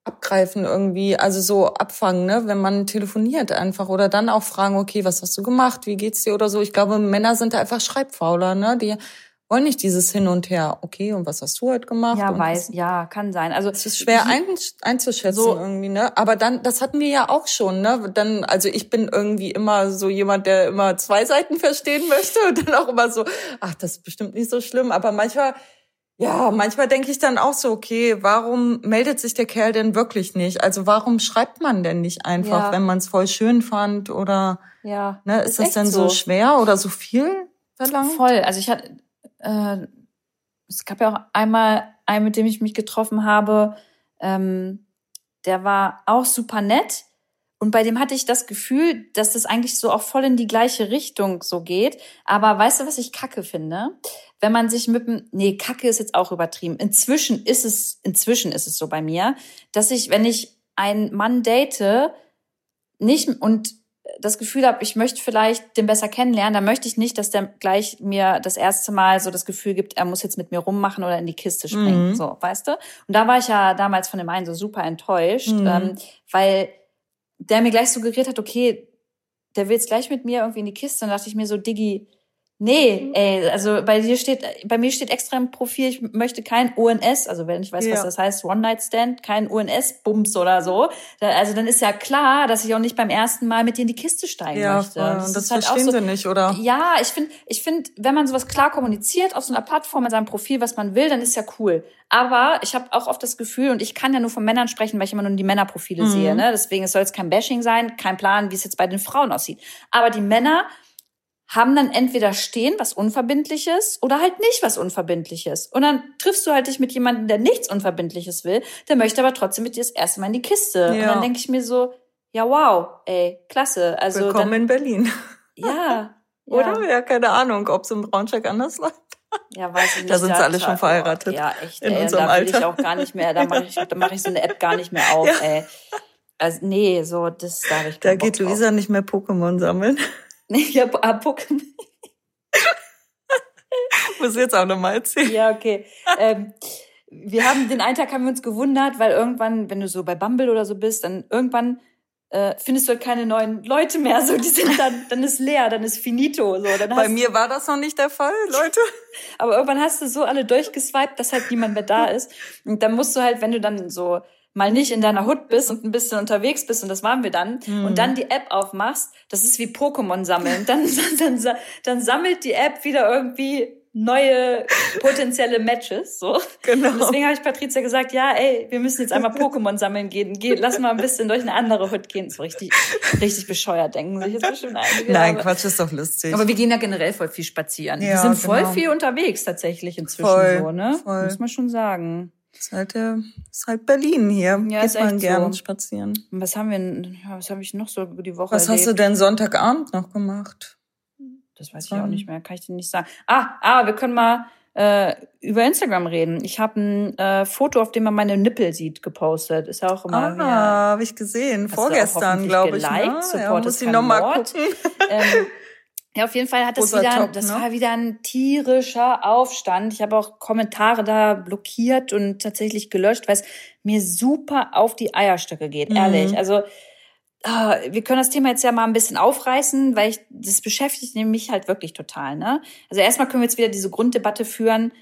Speaker 2: abgreifen irgendwie, also so abfangen, ne, wenn man telefoniert einfach oder dann auch fragen, okay, was hast du gemacht, wie geht's dir oder so. Ich glaube, Männer sind da einfach schreibfauler, ne, die wollen nicht dieses Hin und Her. Okay, und was hast du heute gemacht?
Speaker 1: Ja,
Speaker 2: und
Speaker 1: weiß, ja, kann sein. Also
Speaker 2: es ist schwer ein, einzuschätzen
Speaker 1: So-
Speaker 2: irgendwie, ne? Aber dann, das hatten wir ja auch schon, ne? Dann, also ich bin irgendwie immer so jemand, der immer zwei Seiten verstehen möchte und dann auch immer so, ach, das ist bestimmt nicht so schlimm. Aber manchmal, ja, manchmal denke ich dann auch so, okay, warum meldet sich der Kerl denn wirklich nicht? Also warum schreibt man denn nicht einfach,
Speaker 1: Ja.
Speaker 2: wenn man es voll schön fand oder,
Speaker 1: ja,
Speaker 2: ne? Ist, das
Speaker 1: echt
Speaker 2: denn so schwer oder so viel verlangt?
Speaker 1: Voll. Also ich hatte, äh, es gab ja auch einmal einen, mit dem ich mich getroffen habe, ähm, der war auch super nett. Und bei dem hatte ich das Gefühl, dass das eigentlich so auch voll in die gleiche Richtung so geht. Aber weißt du, was ich kacke finde? Wenn man sich mit dem, nee, kacke ist jetzt auch übertrieben. Inzwischen ist es, inzwischen ist es so bei mir, dass ich, wenn ich einen Mann date, nicht und das Gefühl habe, ich möchte vielleicht den besser kennenlernen, dann möchte ich nicht, dass der gleich mir das erste Mal so das Gefühl gibt, er muss jetzt mit mir rummachen oder in die Kiste springen.
Speaker 2: Mhm.
Speaker 1: So, weißt du? Und da war ich ja damals von dem einen so super enttäuscht,
Speaker 2: Mhm.
Speaker 1: ähm, weil der mir gleich suggeriert hat, okay, der will jetzt gleich mit mir irgendwie in die Kiste. Und dachte ich mir so, Diggi, nee, ey, also bei dir steht, bei mir steht extra im Profil, ich möchte kein ONS, also wenn ich weiß, was
Speaker 2: Ja.
Speaker 1: das heißt, One-Night-Stand, kein ONS-Bums oder so. Da, also dann ist ja klar, dass ich auch nicht beim ersten Mal mit dir in die Kiste steigen
Speaker 2: Ja,
Speaker 1: möchte. Und
Speaker 2: das,
Speaker 1: ist halt
Speaker 2: verstehen
Speaker 1: so,
Speaker 2: sie nicht, oder?
Speaker 1: ja, ich finde, ich finde, wenn man sowas klar kommuniziert auf so einer Plattform mit seinem Profil, was man will, dann ist ja cool. Aber ich habe auch oft das Gefühl, und ich kann ja nur von Männern sprechen, weil ich immer nur die Männerprofile
Speaker 2: Mhm.
Speaker 1: sehe. Ne? Deswegen es soll jetzt kein Bashing sein, kein Plan, wie es jetzt bei den Frauen aussieht. Aber die Männer haben dann entweder stehen was Unverbindliches oder halt nicht was Unverbindliches. Und dann triffst du halt dich mit jemandem, der nichts Unverbindliches will, der möchte aber trotzdem mit dir das erste Mal in die Kiste. Und
Speaker 2: Ja.
Speaker 1: dann denke ich mir so, ja wow, ey, klasse. Also
Speaker 2: Willkommen
Speaker 1: dann,
Speaker 2: in Berlin.
Speaker 1: ja.
Speaker 2: Oder?
Speaker 1: Ja.
Speaker 2: Ja, keine Ahnung, ob es im Braunschweig anders läuft.
Speaker 1: Ja, weiß ich nicht.
Speaker 2: Da sind sie alle schon verheiratet.
Speaker 1: Ja, echt.
Speaker 2: In
Speaker 1: ey,
Speaker 2: unserem
Speaker 1: da will ich
Speaker 2: Alter.
Speaker 1: auch gar nicht mehr, da mache ich, da mach ich so eine App gar nicht mehr auf,
Speaker 2: Ja.
Speaker 1: ey. Also, nee, so, das da habe ich
Speaker 2: Da
Speaker 1: Bock
Speaker 2: geht
Speaker 1: drauf.
Speaker 2: Luisa nicht mehr Pokémon sammeln.
Speaker 1: Nee, ja, ah, Pokémon.
Speaker 2: Muss ich jetzt auch nochmal erzählen.
Speaker 1: Ja, okay. ähm, wir haben, den einen Tag haben wir uns gewundert, weil irgendwann, wenn du so bei Bumble oder so bist, dann irgendwann äh, findest du halt keine neuen Leute mehr. So, die sind dann, dann ist leer, dann ist finito. So, dann
Speaker 2: Bei mir war das noch nicht der Fall, Leute.
Speaker 1: Aber irgendwann hast du so alle durchgeswiped, dass halt niemand mehr da ist. Und dann musst du halt, wenn du dann so mal nicht in deiner Hut bist und ein bisschen unterwegs bist, und das waren wir dann,
Speaker 2: Mhm.
Speaker 1: und dann die App aufmachst, das ist wie Pokémon sammeln. Dann, dann, dann, dann sammelt die App wieder irgendwie neue potenzielle Matches. So.
Speaker 2: Genau.
Speaker 1: Und deswegen habe ich Patricia gesagt, ja, ey, wir müssen jetzt einmal Pokémon sammeln gehen. Geh, lass mal ein bisschen durch eine andere Hut gehen. So richtig, richtig bescheuert denken sich jetzt bestimmt einige.
Speaker 2: Nein,
Speaker 1: aber-
Speaker 2: Quatsch, ist doch lustig.
Speaker 1: aber wir gehen ja generell voll viel spazieren. wir
Speaker 2: Ja,
Speaker 1: sind voll
Speaker 2: genau.
Speaker 1: viel unterwegs tatsächlich inzwischen
Speaker 2: Voll,
Speaker 1: so, ne?
Speaker 2: voll.
Speaker 1: Muss man schon sagen.
Speaker 2: Ist halt, äh, ist halt Berlin hier.
Speaker 1: Ja,
Speaker 2: Geht
Speaker 1: ist
Speaker 2: man
Speaker 1: echt
Speaker 2: gern
Speaker 1: so.
Speaker 2: spazieren.
Speaker 1: Was haben wir denn, ja, was habe ich noch so über die Woche
Speaker 2: Was hast du
Speaker 1: erlebt?
Speaker 2: denn Sonntagabend noch gemacht?
Speaker 1: Das weiß ich auch nicht mehr, kann ich dir nicht sagen. Ah, ah, wir können mal äh, über Instagram reden. Ich habe ein äh, Foto, auf dem man meine Nippel sieht, gepostet. Ist ja auch immer.
Speaker 2: Ah, habe ich gesehen. Vorgestern, glaube ich. Ne?
Speaker 1: geliked?
Speaker 2: Ja,
Speaker 1: Support
Speaker 2: muss ich
Speaker 1: kein
Speaker 2: noch mal
Speaker 1: Mord.
Speaker 2: gucken.
Speaker 1: ähm, ja, auf jeden Fall hat das
Speaker 2: Rosa
Speaker 1: wieder,
Speaker 2: Top,
Speaker 1: das
Speaker 2: ne?
Speaker 1: war wieder ein tierischer Aufstand. Ich habe auch Kommentare da blockiert und tatsächlich gelöscht, weil es mir super auf die Eierstöcke geht,
Speaker 2: Mhm.
Speaker 1: ehrlich. Also äh, wir können das Thema jetzt ja mal ein bisschen aufreißen, weil ich, das beschäftigt mich halt wirklich total, ne? Also erstmal können wir jetzt wieder diese Grunddebatte führen.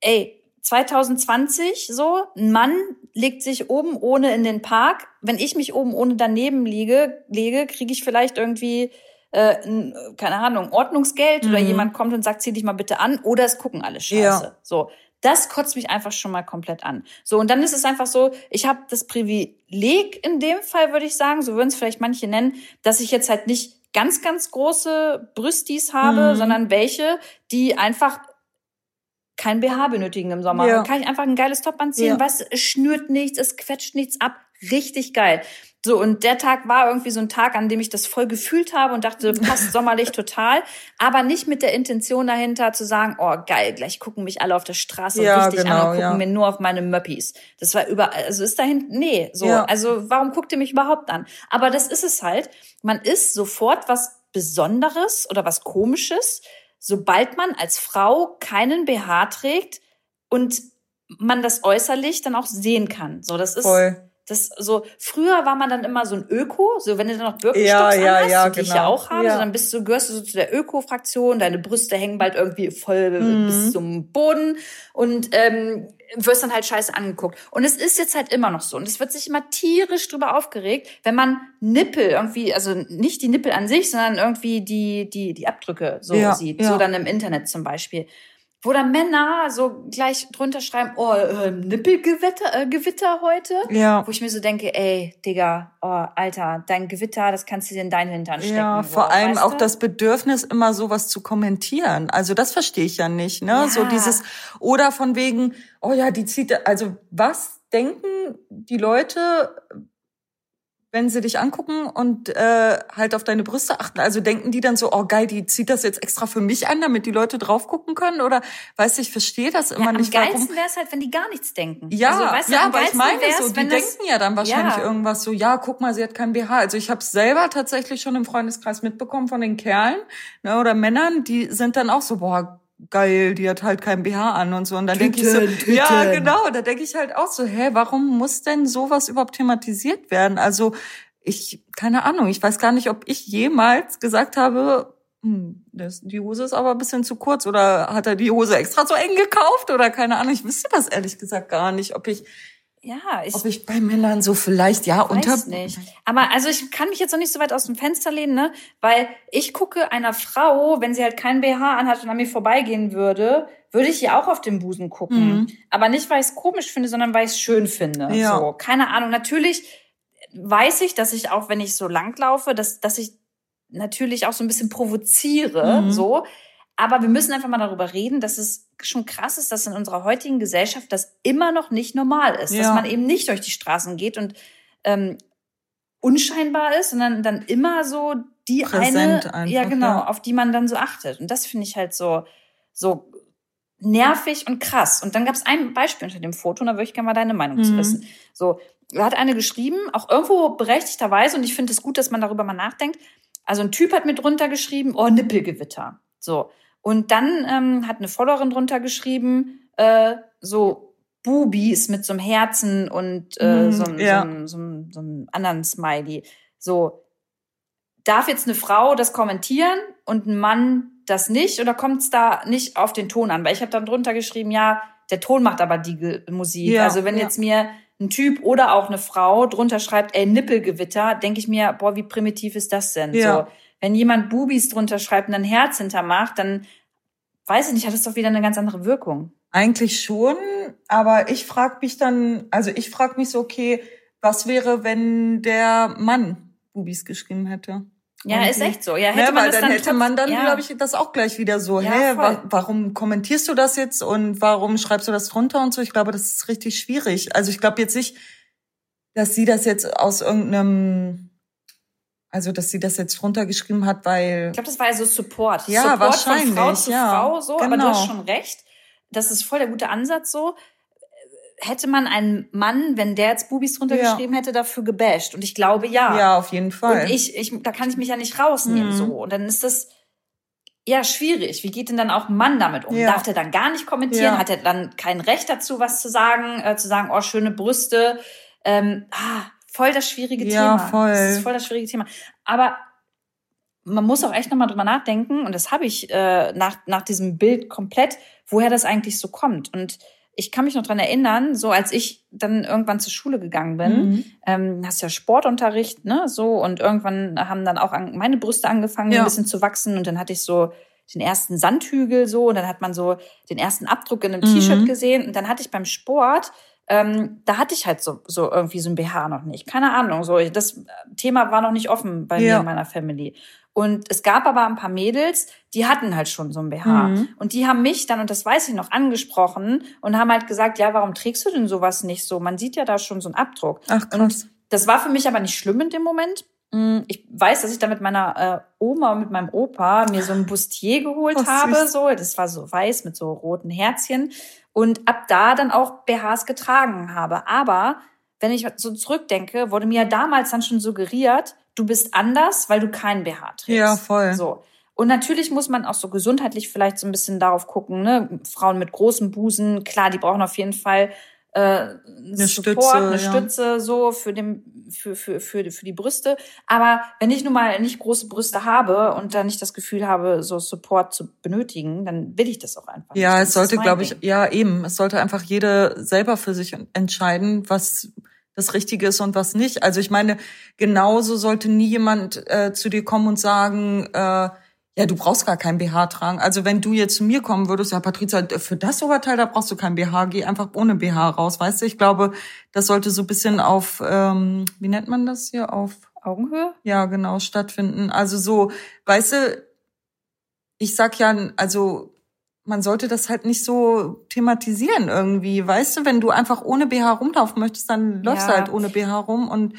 Speaker 1: Ey, 2020 so, ein Mann legt sich oben ohne in den Park. Wenn ich mich oben ohne daneben liege, lege, kriege ich vielleicht irgendwie äh, keine Ahnung, Ordnungsgeld mhm. oder jemand kommt und sagt, zieh dich mal bitte an oder es gucken alle scheiße. Ja. So. Das kotzt mich einfach schon mal komplett an. So, und dann ist es einfach so, ich habe das Privileg in dem Fall, würde ich sagen, so würden es vielleicht manche nennen, dass ich jetzt halt nicht ganz, ganz große Brüstis habe, mhm. sondern welche, die einfach kein BH benötigen im Sommer. Ja. Kann ich einfach ein geiles Top anziehen, ja. was es schnürt nichts, es quetscht nichts ab. Richtig geil. So, und der Tag war irgendwie so ein Tag, an dem ich das voll gefühlt habe und dachte, passt sommerlich total. Aber nicht mit der Intention dahinter zu sagen, oh geil, gleich gucken mich alle auf der Straße ja, richtig genau, an und gucken ja. mir nur auf meine Möppis. Das war überall, also ist dahin, nee, so. Ja. Also warum guckt ihr mich überhaupt an? Aber das ist es halt. Man ist sofort was Besonderes oder was Komisches, sobald man als Frau keinen BH trägt und man das äußerlich dann auch sehen kann. So, das ist. Voll das so früher war man dann immer so ein Öko, so wenn du dann noch Birkenstocks ja, ja, ja, die genau. ich ja genau. auch habe, ja. so, dann bist du gehörst du so zu der Öko-Fraktion, deine Brüste hängen bald irgendwie voll mhm. bis zum Boden und ähm, wirst dann halt scheiße angeguckt. Und es ist jetzt halt immer noch so und es wird sich immer tierisch drüber aufgeregt, wenn man Nippel irgendwie, also nicht die Nippel an sich, sondern irgendwie die die die Abdrücke so ja, sieht, so dann im Internet zum Beispiel wo dann Männer so gleich drunter schreiben, oh, äh, Nippelgewitter äh, Gewitter heute. Ja. Wo ich mir so denke, ey, Digga, oh, Alter, dein Gewitter, das kannst du dir in deinen Hintern stecken. Ja,
Speaker 2: vor allem weißt du? auch das Bedürfnis, immer sowas zu kommentieren. Also das verstehe ich ja nicht, ne? Ja. So dieses, oder von wegen, oh ja, die zieht, also was denken die Leute, wenn sie dich angucken und äh, halt auf deine Brüste achten? Also denken die dann so, oh geil, die zieht das jetzt extra für mich an, damit die Leute drauf gucken können? Oder weißt du, ich verstehe das immer ja, nicht.
Speaker 1: Am geilsten wäre es halt, wenn die gar nichts denken.
Speaker 2: Ja, also, weißt du, ja, aber ich meine so, die denken ja dann wahrscheinlich ja. irgendwas so, ja, guck mal, sie hat kein BH. Also ich habe selber tatsächlich schon im Freundeskreis mitbekommen von den Kerlen ne, oder Männern, die sind dann auch so, boah, geil, die hat halt kein BH an und so. Und dann denke ich so, Tüten. ja, genau, da denke ich halt auch so, hä, warum muss denn sowas überhaupt thematisiert werden? Also ich, keine Ahnung, ich weiß gar nicht, ob ich jemals gesagt habe, hm, das, die Hose ist aber ein bisschen zu kurz oder hat er die Hose extra so eng gekauft oder keine Ahnung. Ich wüsste das ehrlich gesagt gar nicht, ob ich
Speaker 1: ja, ich,
Speaker 2: ob ich bei Männern so vielleicht ja
Speaker 1: weiß unter nicht. Aber also ich kann mich jetzt noch nicht so weit aus dem Fenster lehnen, ne, weil ich gucke einer Frau, wenn sie halt kein BH anhat und an mir vorbeigehen würde, würde ich ihr auch auf den Busen gucken. Mhm. Aber nicht, weil ich es komisch finde, sondern weil ich es schön finde. Ja. So, keine Ahnung. Natürlich weiß ich, dass ich auch, wenn ich so langlaufe, dass dass ich natürlich auch so ein bisschen provoziere, mhm. so. Aber wir müssen einfach mal darüber reden, dass es schon krass ist, dass in unserer heutigen Gesellschaft das immer noch nicht normal ist, ja. dass man eben nicht durch die Straßen geht und ähm, unscheinbar ist, sondern dann immer so die Präsent eine, einfach, ja genau, ja. auf die man dann so achtet. Und das finde ich halt so so nervig und krass. Und dann gab es ein Beispiel unter dem Foto, und da würde ich gerne mal deine Meinung mhm. zu wissen. So, da hat eine geschrieben, auch irgendwo berechtigterweise, und ich finde es gut, dass man darüber mal nachdenkt. Also ein Typ hat mit drunter geschrieben, oh, Nippelgewitter. So. Und dann ähm, hat eine Followerin drunter geschrieben, äh, so Bubis mit so einem Herzen und äh, mhm, so, einem, ja. so, einem, so, einem, so einem anderen Smiley. So, darf jetzt eine Frau das kommentieren und ein Mann das nicht? Oder kommt es da nicht auf den Ton an? Weil ich habe dann drunter geschrieben, ja, der Ton macht aber die Musik. Ja, also wenn ja. jetzt mir ein Typ oder auch eine Frau drunter schreibt, ey, Nippelgewitter, denke ich mir, boah, wie primitiv ist das denn? Ja. So, wenn jemand Bubis drunter schreibt und ein Herz hintermacht, dann weiß ich nicht, hat das doch wieder eine ganz andere Wirkung.
Speaker 2: Eigentlich schon, aber ich frage mich dann, also ich frage mich so, okay, was wäre, wenn der Mann Bubis geschrieben hätte?
Speaker 1: Ja, und ist echt so. Ja, hätte ja,
Speaker 2: ne, man weil das dann, dann hätte man dann, ja. glaube ich, das auch gleich wieder so, ja, hä, wa warum kommentierst du das jetzt und warum schreibst du das drunter und so? Ich glaube, das ist richtig schwierig. Also ich glaube jetzt nicht, dass sie das jetzt aus irgendeinem also, dass sie das jetzt runtergeschrieben hat, weil.
Speaker 1: Ich glaube, das war ja so Support.
Speaker 2: Ja,
Speaker 1: Support
Speaker 2: wahrscheinlich. Von
Speaker 1: Frau zu
Speaker 2: ja,
Speaker 1: Frau, so. Genau. Aber du hast genau. schon recht. Das ist voll der gute Ansatz, so. Hätte man einen Mann, wenn der jetzt Bubis drunter ja. hätte, dafür gebasht? Und ich glaube, ja.
Speaker 2: Ja, auf jeden Fall.
Speaker 1: Und ich, ich, da kann ich mich ja nicht rausnehmen, mhm. so. Und dann ist das, ja, schwierig. Wie geht denn dann auch ein Mann damit um? Ja. Darf der dann gar nicht kommentieren? Ja. Hat er dann kein Recht dazu, was zu sagen? Äh, zu sagen, oh, schöne Brüste. Ähm, ah, voll das schwierige
Speaker 2: Ja,
Speaker 1: Thema.
Speaker 2: voll.
Speaker 1: Das ist voll das schwierige Thema. Aber man muss auch echt nochmal drüber nachdenken, und das habe ich äh, nach, nach diesem Bild komplett, woher das eigentlich so kommt. Und ich kann mich noch dran erinnern, so als ich dann irgendwann zur Schule gegangen bin,
Speaker 2: Mhm.
Speaker 1: ähm, hast ja Sportunterricht, ne, so, und irgendwann haben dann auch an, meine Brüste angefangen,
Speaker 2: Ja.
Speaker 1: ein bisschen zu wachsen, und dann hatte ich so den ersten Sandhügel so, und dann hat man so den ersten Abdruck in einem
Speaker 2: Mhm.
Speaker 1: T-Shirt gesehen, und dann hatte ich beim Sport, ähm, da hatte ich halt so, so irgendwie so ein BH noch nicht. Keine Ahnung, so, das Thema war noch nicht offen bei mir
Speaker 2: Ja.
Speaker 1: in meiner Family. Und es gab aber ein paar Mädels, die hatten halt schon so ein BH.
Speaker 2: Mhm.
Speaker 1: Und die haben mich dann, und das weiß ich noch, angesprochen und haben halt gesagt, ja, warum trägst du denn sowas nicht so? Man sieht ja da schon so einen Abdruck.
Speaker 2: Ach, krass.
Speaker 1: Und das war für mich aber nicht schlimm in dem Moment. Mm, Ich weiß, dass ich da mit meiner äh, Oma und mit meinem Opa mir so ein Bustier geholt
Speaker 2: Oh,
Speaker 1: habe. So, das war so weiß mit so roten Herzchen. Und ab da dann auch BHs getragen habe. Aber wenn ich so zurückdenke, wurde mir ja damals dann schon suggeriert, du bist anders, weil du keinen BH trägst.
Speaker 2: Ja, voll.
Speaker 1: So. Und natürlich muss man auch so gesundheitlich vielleicht so ein bisschen darauf gucken, ne? Frauen mit großem Busen, klar, die brauchen auf jeden Fall äh, eine Support,
Speaker 2: Stütze,
Speaker 1: eine
Speaker 2: ja.
Speaker 1: Stütze so für den für für für für die Brüste. Aber wenn ich nun mal nicht große Brüste habe und dann nicht das Gefühl habe, so Support zu benötigen, dann will ich das auch einfach.
Speaker 2: Ja,
Speaker 1: nicht.
Speaker 2: es sollte, glaube ich,
Speaker 1: Ding.
Speaker 2: ja eben, es sollte einfach jede selber für sich entscheiden, was das Richtige ist und was nicht. Also ich meine, genauso sollte nie jemand äh, zu dir kommen und sagen, äh, ja, du brauchst gar kein BH tragen. Also wenn du jetzt zu mir kommen würdest, ja, Patrizia, für das Oberteil, da brauchst du kein BH, geh einfach ohne BH raus, weißt du? Ich glaube, das sollte so ein bisschen auf, ähm, wie nennt man das hier, auf
Speaker 1: Augenhöhe.
Speaker 2: ja, genau, stattfinden. Also so, weißt du, ich sag ja, also man sollte das halt nicht so thematisieren irgendwie, weißt du, wenn du einfach ohne BH rumlaufen möchtest, dann läufst du
Speaker 1: Ja.
Speaker 2: halt ohne BH rum und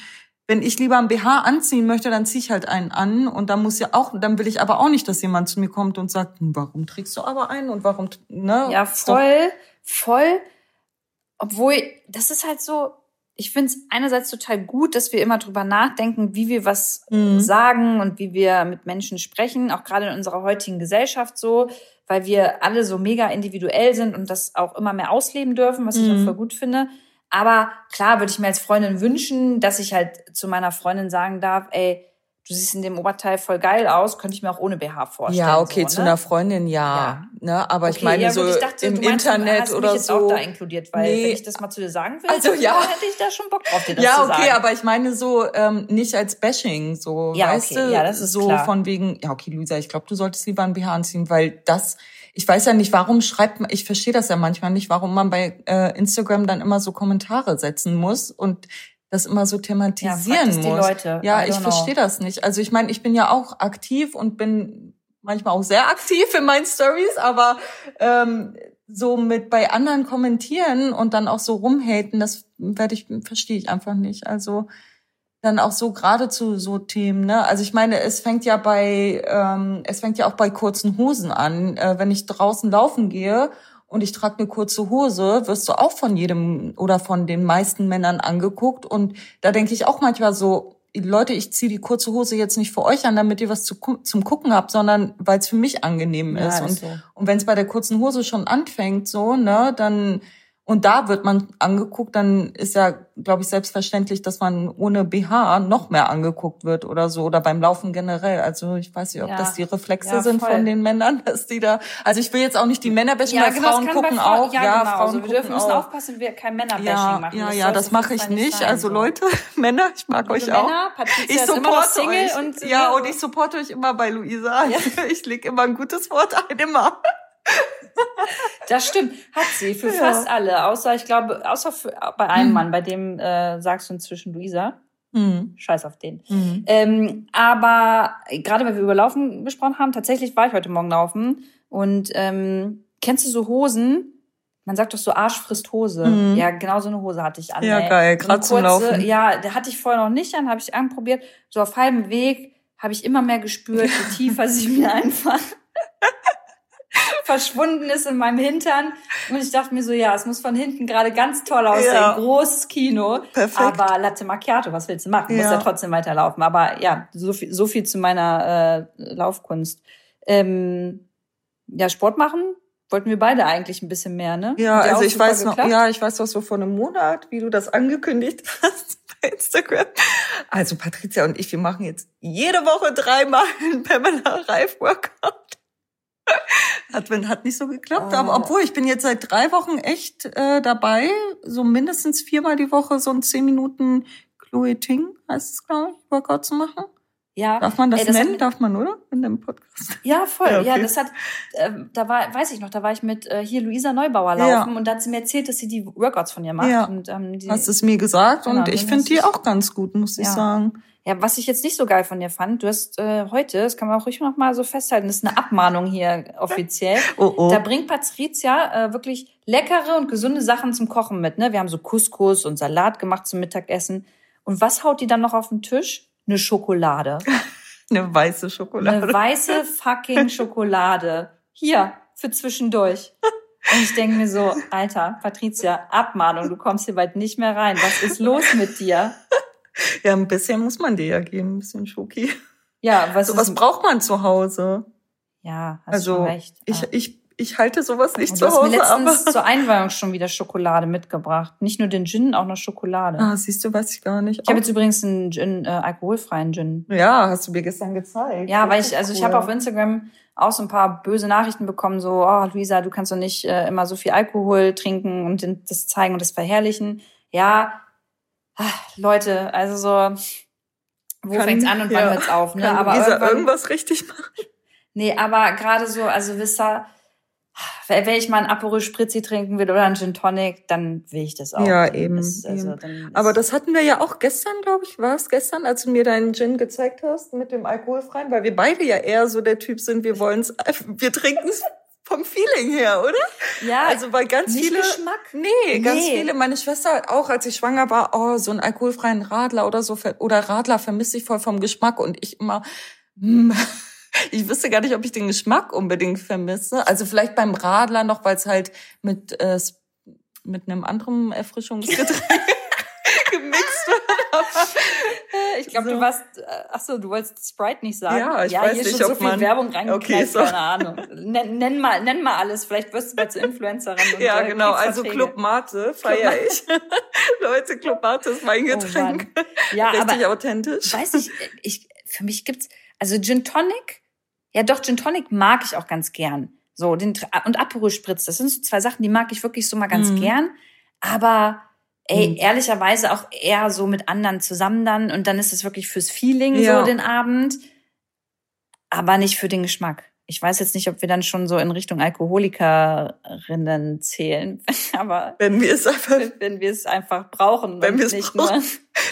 Speaker 2: wenn ich lieber ein BH anziehen möchte, dann ziehe ich halt einen an und dann muss ja auch, dann will ich aber auch nicht, dass jemand zu mir kommt und sagt, hm, warum trägst du aber einen und warum, ne?
Speaker 1: Ja, voll, voll. Obwohl, das ist halt so, ich finde es einerseits total gut, dass wir immer drüber nachdenken, wie wir was
Speaker 2: Mhm.
Speaker 1: sagen und wie wir mit Menschen sprechen, auch gerade in unserer heutigen Gesellschaft so, weil wir alle so mega individuell sind und das auch immer mehr ausleben dürfen, was ich
Speaker 2: Mhm.
Speaker 1: auch voll gut finde. Aber klar würde ich mir als Freundin wünschen, dass ich halt zu meiner Freundin sagen darf, ey, du siehst in dem Oberteil voll geil aus, könnte ich mir auch ohne BH vorstellen.
Speaker 2: Ja, okay,
Speaker 1: so,
Speaker 2: zu
Speaker 1: ne?
Speaker 2: einer Freundin ja, ne, aber ich
Speaker 1: Okay,
Speaker 2: meine
Speaker 1: ja,
Speaker 2: so
Speaker 1: ich dachte,
Speaker 2: im
Speaker 1: du meinst,
Speaker 2: Internet oder
Speaker 1: jetzt
Speaker 2: so.
Speaker 1: auch da inkludiert, weil
Speaker 2: Nee.
Speaker 1: wenn ich das mal zu dir sagen will,
Speaker 2: Also, ja.
Speaker 1: hätte ich da schon Bock drauf, dir das
Speaker 2: ja,
Speaker 1: zu
Speaker 2: okay,
Speaker 1: sagen.
Speaker 2: aber ich meine so ähm, nicht als Bashing, so
Speaker 1: Ja,
Speaker 2: weißt
Speaker 1: okay,
Speaker 2: du,
Speaker 1: ja, das ist
Speaker 2: so
Speaker 1: klar.
Speaker 2: von wegen, ja, okay, Luisa, ich glaube, du solltest lieber ein BH anziehen, weil das, ich weiß ja nicht, warum schreibt man, ich verstehe das ja manchmal nicht, warum man bei äh, Instagram dann immer so Kommentare setzen muss und das immer so
Speaker 1: ja,
Speaker 2: thematisieren
Speaker 1: die
Speaker 2: muss.
Speaker 1: Leute.
Speaker 2: Ja, ich verstehe das nicht. Also ich meine, ich bin ja auch aktiv und bin manchmal auch sehr aktiv in meinen Stories, aber ähm, so mit bei anderen kommentieren und dann auch so rumhaten, das werde ich verstehe ich einfach nicht. Also dann auch so gerade zu so Themen, ne? Also ich meine, es fängt ja bei ähm, es fängt ja auch bei kurzen Hosen an. Äh, wenn ich draußen laufen gehe und ich trage eine kurze Hose, wirst du auch von jedem oder von den meisten Männern angeguckt und da denke ich auch manchmal so, Leute, ich ziehe die kurze Hose jetzt nicht für euch an, damit ihr was zu, zum Gucken habt, sondern weil es für mich angenehm
Speaker 1: Ja,
Speaker 2: ist.
Speaker 1: ist
Speaker 2: Und,
Speaker 1: so.
Speaker 2: und wenn es bei der kurzen Hose schon anfängt, so, ne, dann und da wird man angeguckt, dann ist ja, glaube ich, selbstverständlich, dass man ohne BH noch mehr angeguckt wird oder so oder beim Laufen generell. Also ich weiß nicht, ob
Speaker 1: Ja.
Speaker 2: das die Reflexe
Speaker 1: Ja,
Speaker 2: sind
Speaker 1: voll.
Speaker 2: von den Männern, dass die da. Also ich will jetzt auch nicht die Männer bashen, weil
Speaker 1: genau,
Speaker 2: Frauen gucken
Speaker 1: Frauen-
Speaker 2: auch.
Speaker 1: Ja, genau.
Speaker 2: Frauen
Speaker 1: also wir dürfen müssen
Speaker 2: auch.
Speaker 1: aufpassen, wir kein Männerbashing
Speaker 2: Ja,
Speaker 1: machen.
Speaker 2: ja,
Speaker 1: Das
Speaker 2: ja, das mache ich nicht.
Speaker 1: sein,
Speaker 2: also
Speaker 1: so.
Speaker 2: Leute, Männer, ich mag euch
Speaker 1: Liebe
Speaker 2: auch.
Speaker 1: Männer, Patricia
Speaker 2: ich
Speaker 1: noch
Speaker 2: supporte
Speaker 1: Single
Speaker 2: euch.
Speaker 1: und
Speaker 2: ja,
Speaker 1: ne,
Speaker 2: und ich supporte euch immer bei Luisa. Ich leg immer ein gutes Wort ein, immer.
Speaker 1: Das stimmt, hat sie für
Speaker 2: Ja.
Speaker 1: fast alle, außer ich glaube, außer für, bei einem
Speaker 2: Hm.
Speaker 1: Mann, bei dem äh, sagst du inzwischen Luisa.
Speaker 2: Hm.
Speaker 1: Scheiß auf den.
Speaker 2: Hm.
Speaker 1: Ähm, aber gerade weil wir über Laufen gesprochen haben, tatsächlich war ich heute Morgen laufen und ähm, kennst du so Hosen? Man sagt doch so Arsch frisst Hose.
Speaker 2: Mhm.
Speaker 1: Ja, genau so eine Hose hatte ich an.
Speaker 2: Ja,
Speaker 1: ey.
Speaker 2: geil,
Speaker 1: So eine
Speaker 2: grad zum Laufen.
Speaker 1: Ja, der hatte ich vorher noch nicht an, habe ich anprobiert. So auf halbem Weg habe ich immer mehr gespürt, je tiefer sie mir einfach verschwunden ist in meinem Hintern. Und ich dachte mir so, ja, es muss von hinten gerade ganz toll aussehen.
Speaker 2: Ja.
Speaker 1: Großes Kino.
Speaker 2: Perfekt.
Speaker 1: Aber Latte Macchiato, was willst du machen? Du musst
Speaker 2: Ja.
Speaker 1: ja trotzdem weiterlaufen. Aber ja, so viel, so viel zu meiner äh, Laufkunst. Ähm, ja, Sport machen wollten wir beide eigentlich ein bisschen mehr, ne?
Speaker 2: Ja,
Speaker 1: ja
Speaker 2: also ich weiß noch,
Speaker 1: geklappt.
Speaker 2: ja, ich weiß noch so vor einem Monat, wie du das angekündigt hast bei Instagram. Also Patricia und ich, wir machen jetzt jede Woche dreimal einen Pamela Reif Workout. Hat, hat nicht so geklappt,
Speaker 1: Oh.
Speaker 2: aber obwohl ich bin jetzt seit drei Wochen echt äh, dabei, so mindestens viermal die Woche so ein zehn Minuten Chloe Ting heißt es, glaube ich, Workout zu machen.
Speaker 1: Ja.
Speaker 2: Darf man das,
Speaker 1: Ey, das
Speaker 2: nennen?
Speaker 1: hat-
Speaker 2: Darf man, oder? In dem Podcast.
Speaker 1: Ja, voll.
Speaker 2: Ja,
Speaker 1: Ja,
Speaker 2: okay.
Speaker 1: das hat, ähm, da war, weiß ich noch, da war ich mit äh, hier Luisa Neubauer
Speaker 2: Ja.
Speaker 1: laufen und da hat sie mir erzählt, dass sie die Workouts von ihr macht.
Speaker 2: Ja.
Speaker 1: Und, ähm, die,
Speaker 2: Hast es mir gesagt
Speaker 1: Genau,
Speaker 2: und ich finde die auch ganz gut, muss ich
Speaker 1: Ja.
Speaker 2: sagen.
Speaker 1: Ja, was ich jetzt nicht so geil von dir fand, du hast äh, heute, das kann man auch ruhig noch mal so festhalten, das ist eine Abmahnung hier offiziell.
Speaker 2: Oh, oh.
Speaker 1: Da bringt Patricia äh, wirklich leckere und gesunde Sachen zum Kochen mit. Ne? Wir haben so Couscous und Salat gemacht zum Mittagessen. Und was haut die dann noch auf den Tisch? Eine Schokolade.
Speaker 2: Eine weiße Schokolade.
Speaker 1: Eine weiße fucking Schokolade. Hier, für zwischendurch. Und ich denke mir so, Alter, Patricia, Abmahnung, du kommst hier bald nicht mehr rein. Was ist los mit dir?
Speaker 2: Ja, ein bisschen muss man dir ja geben, ein bisschen Schoki.
Speaker 1: Ja, was
Speaker 2: Sowas
Speaker 1: ist,
Speaker 2: braucht man zu Hause.
Speaker 1: Ja, hast
Speaker 2: Also
Speaker 1: schon recht.
Speaker 2: ich,
Speaker 1: Ah.
Speaker 2: ich, ich halte sowas nicht zu
Speaker 1: du hast mir
Speaker 2: Hause, aber.
Speaker 1: letztens zur Einweihung schon wieder Schokolade mitgebracht. Nicht nur den Gin, auch noch Schokolade.
Speaker 2: Ah, siehst du, weiß ich gar nicht.
Speaker 1: Ich habe jetzt übrigens einen Gin, äh, alkoholfreien Gin.
Speaker 2: ja, hast du mir gestern gezeigt.
Speaker 1: Ja, weil ich, also ich
Speaker 2: cool.
Speaker 1: habe auf Instagram auch so ein paar böse Nachrichten bekommen, so, oh Luisa, du kannst doch nicht äh, immer so viel Alkohol trinken und das zeigen und das verherrlichen. Ja, ah, Leute, also so, wo
Speaker 2: Kann-
Speaker 1: fängt's an und wann
Speaker 2: ja,
Speaker 1: hört's auf? Ne?
Speaker 2: Kann
Speaker 1: Aber irgendwann,
Speaker 2: irgendwas richtig machen?
Speaker 1: nee, aber gerade so, also wisst ihr, wenn ich mal ein Aperol Spritzi trinken will oder einen Gin Tonic, dann will ich das auch.
Speaker 2: Ja, eben,
Speaker 1: Ist, also,
Speaker 2: eben. Aber das hatten wir ja auch gestern, glaube ich. War es gestern, als du mir deinen Gin gezeigt hast mit dem alkoholfreien? Weil wir beide ja eher so der Typ sind, wir wollen's, wir trinken es vom Feeling her, oder?
Speaker 1: ja,
Speaker 2: Also weil ganz
Speaker 1: nicht
Speaker 2: viele.
Speaker 1: Geschmack.
Speaker 2: Nee, ganz
Speaker 1: Nee.
Speaker 2: viele. Meine Schwester auch, als ich schwanger war, oh, so einen alkoholfreien Radler oder so oder Radler vermisse ich voll vom Geschmack und ich immer. mm, Ich wüsste gar nicht, ob ich den Geschmack unbedingt vermisse. Also vielleicht beim Radler noch, weil es halt mit äh, mit einem anderen Erfrischungsgetränk gemixt wird.
Speaker 1: Ich glaube,
Speaker 2: So.
Speaker 1: du warst, äh, ach so, du wolltest Sprite nicht sagen.
Speaker 2: Ja, ich
Speaker 1: ja,
Speaker 2: weiß
Speaker 1: hier ist
Speaker 2: nicht,
Speaker 1: schon so
Speaker 2: ob
Speaker 1: viel
Speaker 2: man-
Speaker 1: Werbung reingeknallt,
Speaker 2: Okay, so.
Speaker 1: keine Ahnung. Nenn, nenn mal, nenn mal alles. Vielleicht wirst du bald zur Influencerin. Und,
Speaker 2: Ja,
Speaker 1: äh,
Speaker 2: genau. Also. Club Mate feiere ich. Leute, Club Mate ist mein
Speaker 1: Oh
Speaker 2: Getränk.
Speaker 1: Mann. Ja,
Speaker 2: Richtig
Speaker 1: aber
Speaker 2: authentisch.
Speaker 1: weiß ich, ich, für mich gibt's, also Gin Tonic, ja doch, Gin Tonic mag ich auch ganz gern. So, den, und Aperol Spritz, das sind so zwei Sachen, die mag ich wirklich so mal ganz
Speaker 2: Mhm.
Speaker 1: gern. Aber, ey,
Speaker 2: Mhm.
Speaker 1: ehrlicherweise auch eher so mit anderen zusammen dann und dann ist es wirklich fürs Feeling
Speaker 2: Ja.
Speaker 1: so den Abend, aber nicht für den Geschmack. Ich weiß jetzt nicht, ob wir dann schon so in Richtung Alkoholikerinnen zählen, aber
Speaker 2: Wenn wir es einfach,
Speaker 1: wenn wir es einfach brauchen
Speaker 2: Wenn wir es
Speaker 1: nicht
Speaker 2: brauchen.
Speaker 1: nur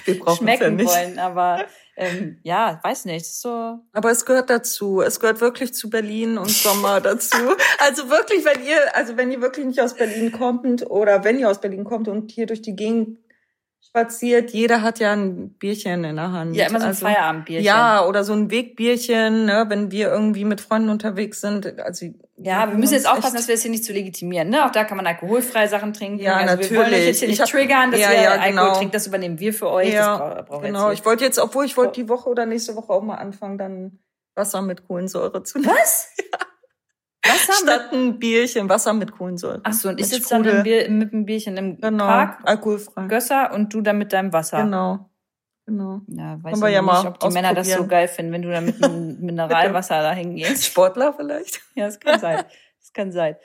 Speaker 2: wir brauchen es ja
Speaker 1: schmecken
Speaker 2: nicht.
Speaker 1: wollen, aber ähm, ja, weiß nicht, so
Speaker 2: Aber es gehört dazu. Es gehört wirklich zu Berlin und Sommer dazu. Also wirklich, wenn ihr, also wenn ihr wirklich nicht aus Berlin kommt oder wenn ihr aus Berlin kommt und hier durch die Gegend spaziert, jeder hat ja ein Bierchen in der Hand.
Speaker 1: ja immer so ein
Speaker 2: also,
Speaker 1: Feierabendbierchen.
Speaker 2: Ja, oder so ein Wegbierchen, ne, wenn wir irgendwie mit Freunden unterwegs sind. Also
Speaker 1: Ja, wir müssen jetzt aufpassen, dass wir das hier nicht zu legitimieren. Ne? Auch da kann man alkoholfreie Sachen trinken.
Speaker 2: Ja,
Speaker 1: also Wir wollen euch jetzt hier
Speaker 2: natürlich.
Speaker 1: nicht
Speaker 2: Ich hab-
Speaker 1: triggern, dass
Speaker 2: Ja,
Speaker 1: ihr
Speaker 2: ja,
Speaker 1: Alkohol
Speaker 2: genau.
Speaker 1: trinkt. Das übernehmen wir für euch.
Speaker 2: Ja,
Speaker 1: das braucht
Speaker 2: Genau, ich wollte jetzt, obwohl ich wollte die Woche oder nächste Woche auch mal anfangen, dann Wasser mit Kohlensäure zu nehmen.
Speaker 1: Was? Was haben wir?
Speaker 2: Statt ein Bierchen Wasser mit Kohlensäure.
Speaker 1: Ach so, und ich sitze dann im Bier, mit dem Bierchen im
Speaker 2: Genau,
Speaker 1: Park,
Speaker 2: alkoholfrei.
Speaker 1: Gösser, und du dann mit deinem Wasser.
Speaker 2: Genau, genau.
Speaker 1: Ja, weiß ich
Speaker 2: ja
Speaker 1: nicht, ob die Männer das so geil finden, wenn du dann mit einem Mineralwasser da hingehst.
Speaker 2: Sportler vielleicht?
Speaker 1: Ja, das kann sein. Das kann sein.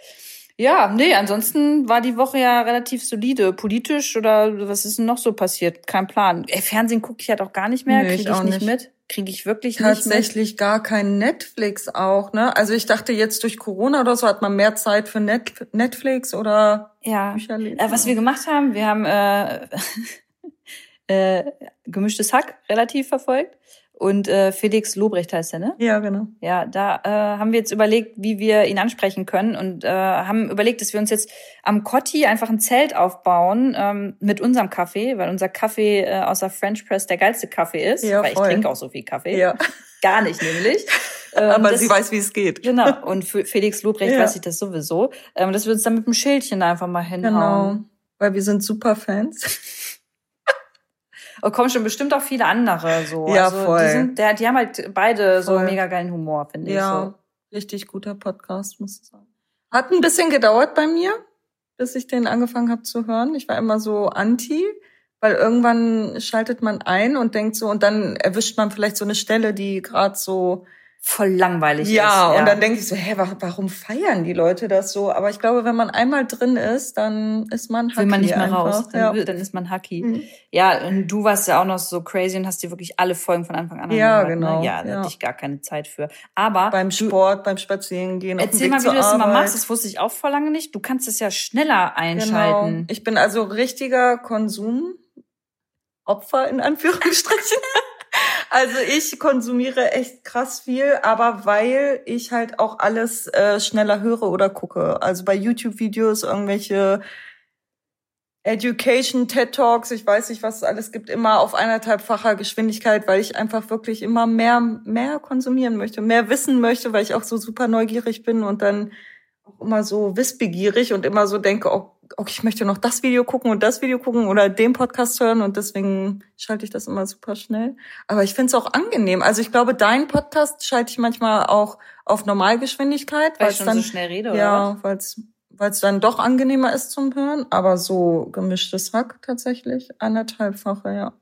Speaker 1: Ja, nee, ansonsten war die Woche ja relativ solide. Politisch oder was ist denn noch so passiert? Kein Plan. Ey, Fernsehen gucke ich halt auch gar nicht mehr.
Speaker 2: Nee,
Speaker 1: Kriege
Speaker 2: ich
Speaker 1: ich,
Speaker 2: auch
Speaker 1: nicht
Speaker 2: nicht.
Speaker 1: mit. Kriege ich wirklich nicht mit.
Speaker 2: Tatsächlich gar kein Netflix auch, ne? Also ich dachte jetzt durch Corona oder so hat man mehr Zeit für Net Netflix oder
Speaker 1: Ja.
Speaker 2: Bücher lesen.
Speaker 1: Äh, was wir gemacht haben, wir haben äh, äh, gemischtes Hack relativ verfolgt. Und äh, Felix Lobrecht heißt er, ne?
Speaker 2: ja, genau.
Speaker 1: Ja, da äh, haben wir jetzt überlegt, wie wir ihn ansprechen können und äh, haben überlegt, dass wir uns jetzt am Kotti einfach ein Zelt aufbauen ähm, mit unserem Kaffee, weil unser Kaffee äh, außer French Press der geilste Kaffee ist.
Speaker 2: Ja,
Speaker 1: weil ich
Speaker 2: voll.
Speaker 1: trinke auch so viel Kaffee.
Speaker 2: Ja,
Speaker 1: Gar nicht nämlich. Ähm,
Speaker 2: aber
Speaker 1: das-
Speaker 2: sie weiß, wie es geht.
Speaker 1: Genau, und für Felix Lobrecht
Speaker 2: Ja.
Speaker 1: weiß ich das sowieso, ähm, dass wir uns dann mit dem Schildchen da einfach mal hinhauen.
Speaker 2: Genau. Weil wir sind super Fans.
Speaker 1: Und kommen schon bestimmt auch viele andere so.
Speaker 2: Ja,
Speaker 1: also,
Speaker 2: voll.
Speaker 1: Die, sind, der, die haben halt beide so
Speaker 2: Voll.
Speaker 1: mega geilen Humor, finde ich.
Speaker 2: Ja,
Speaker 1: So.
Speaker 2: richtig guter Podcast, muss ich sagen. Hat ein bisschen gedauert bei mir, bis ich den angefangen habe zu hören. Ich war immer so anti, Weil irgendwann schaltet man ein und denkt so, und dann erwischt man vielleicht so eine Stelle, die gerade so
Speaker 1: voll langweilig
Speaker 2: ja,
Speaker 1: ist.
Speaker 2: Ja, und dann denke ich so, hä, warum feiern die Leute das so? Aber ich glaube, wenn man einmal drin ist, dann ist man
Speaker 1: hacky Will man nicht mehr einfach. raus, dann,
Speaker 2: ja.
Speaker 1: dann, ist man hacky. Mhm. Ja, und du warst ja auch noch so crazy und hast dir wirklich alle Folgen von Anfang an
Speaker 2: Ja,
Speaker 1: gehört,
Speaker 2: genau.
Speaker 1: Ne? Ja, da ja. hatte ich gar keine Zeit für. Aber
Speaker 2: beim Sport, du, beim Spazierengehen,
Speaker 1: Erzähl mal, wie du das immer machst. Das wusste ich auch vor lange nicht. Du kannst es ja schneller einschalten.
Speaker 2: Genau. Ich bin also richtiger Konsum Opfer in Anführungsstrichen. Also ich konsumiere echt krass viel, aber weil ich halt auch alles äh, schneller höre oder gucke. Also bei YouTube-Videos irgendwelche Education, TED Talks, ich weiß nicht, was es alles gibt, immer auf eineinhalbfacher Geschwindigkeit, weil ich einfach wirklich immer mehr, mehr konsumieren möchte, mehr wissen möchte, weil ich auch so super neugierig bin und dann auch immer so wissbegierig und immer so denke, oh okay, ich möchte noch das Video gucken und das Video gucken oder den Podcast hören und deswegen schalte ich das immer super schnell. Aber ich finde es auch angenehm. Also ich glaube, dein Podcast schalte ich manchmal auch auf Normalgeschwindigkeit,
Speaker 1: weil ich schon dann, so schnell rede, oder?
Speaker 2: Ja, weil es weil es dann doch angenehmer ist zum Hören, aber so gemischtes Hack tatsächlich anderthalbfache, ja.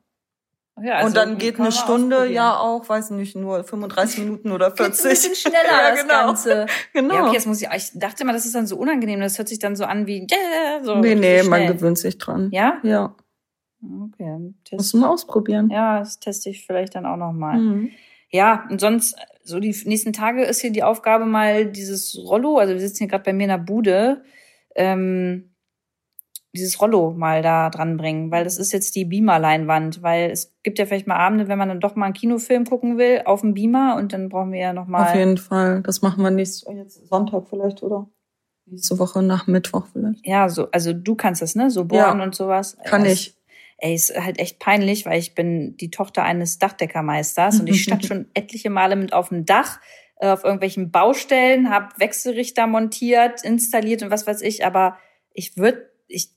Speaker 2: Ja, also und dann geht eine Stunde ja auch, weiß nicht, nur 35 Minuten oder 40.
Speaker 1: Geht's ein bisschen schneller ja, das
Speaker 2: genau.
Speaker 1: Ganze.
Speaker 2: Genau.
Speaker 1: Ja, okay, jetzt muss ich, ich dachte mal, das ist dann so unangenehm, das hört sich dann so an wie, yeah, so.
Speaker 2: Nee, nee, so man gewöhnt sich dran.
Speaker 1: Ja?
Speaker 2: Ja.
Speaker 1: Okay.
Speaker 2: Test. Musst du mal ausprobieren.
Speaker 1: Ja, das teste ich vielleicht dann auch nochmal. Mhm. Ja, und sonst, so die nächsten Tage ist hier die Aufgabe mal dieses Rollo, also wir sitzen hier gerade bei mir in der Bude, ähm, dieses Rollo mal da dran bringen, weil das ist jetzt die Beamer-Leinwand, weil es gibt ja vielleicht mal Abende, wenn man dann doch mal einen Kinofilm gucken will, auf dem Beamer und dann brauchen wir ja noch mal.
Speaker 2: Auf jeden Fall, das machen wir nächstes jetzt Sonntag vielleicht oder nächste Woche nach Mittwoch vielleicht.
Speaker 1: Ja, so also du kannst das, ne, so bohren ja, und sowas.
Speaker 2: Kann
Speaker 1: das,
Speaker 2: ich.
Speaker 1: Ey, ist halt echt peinlich, weil ich bin die Tochter eines Dachdeckermeisters und ich stand schon etliche Male mit auf dem Dach äh, auf irgendwelchen Baustellen, habe Wechselrichter montiert, installiert und was weiß ich, aber ich würde ich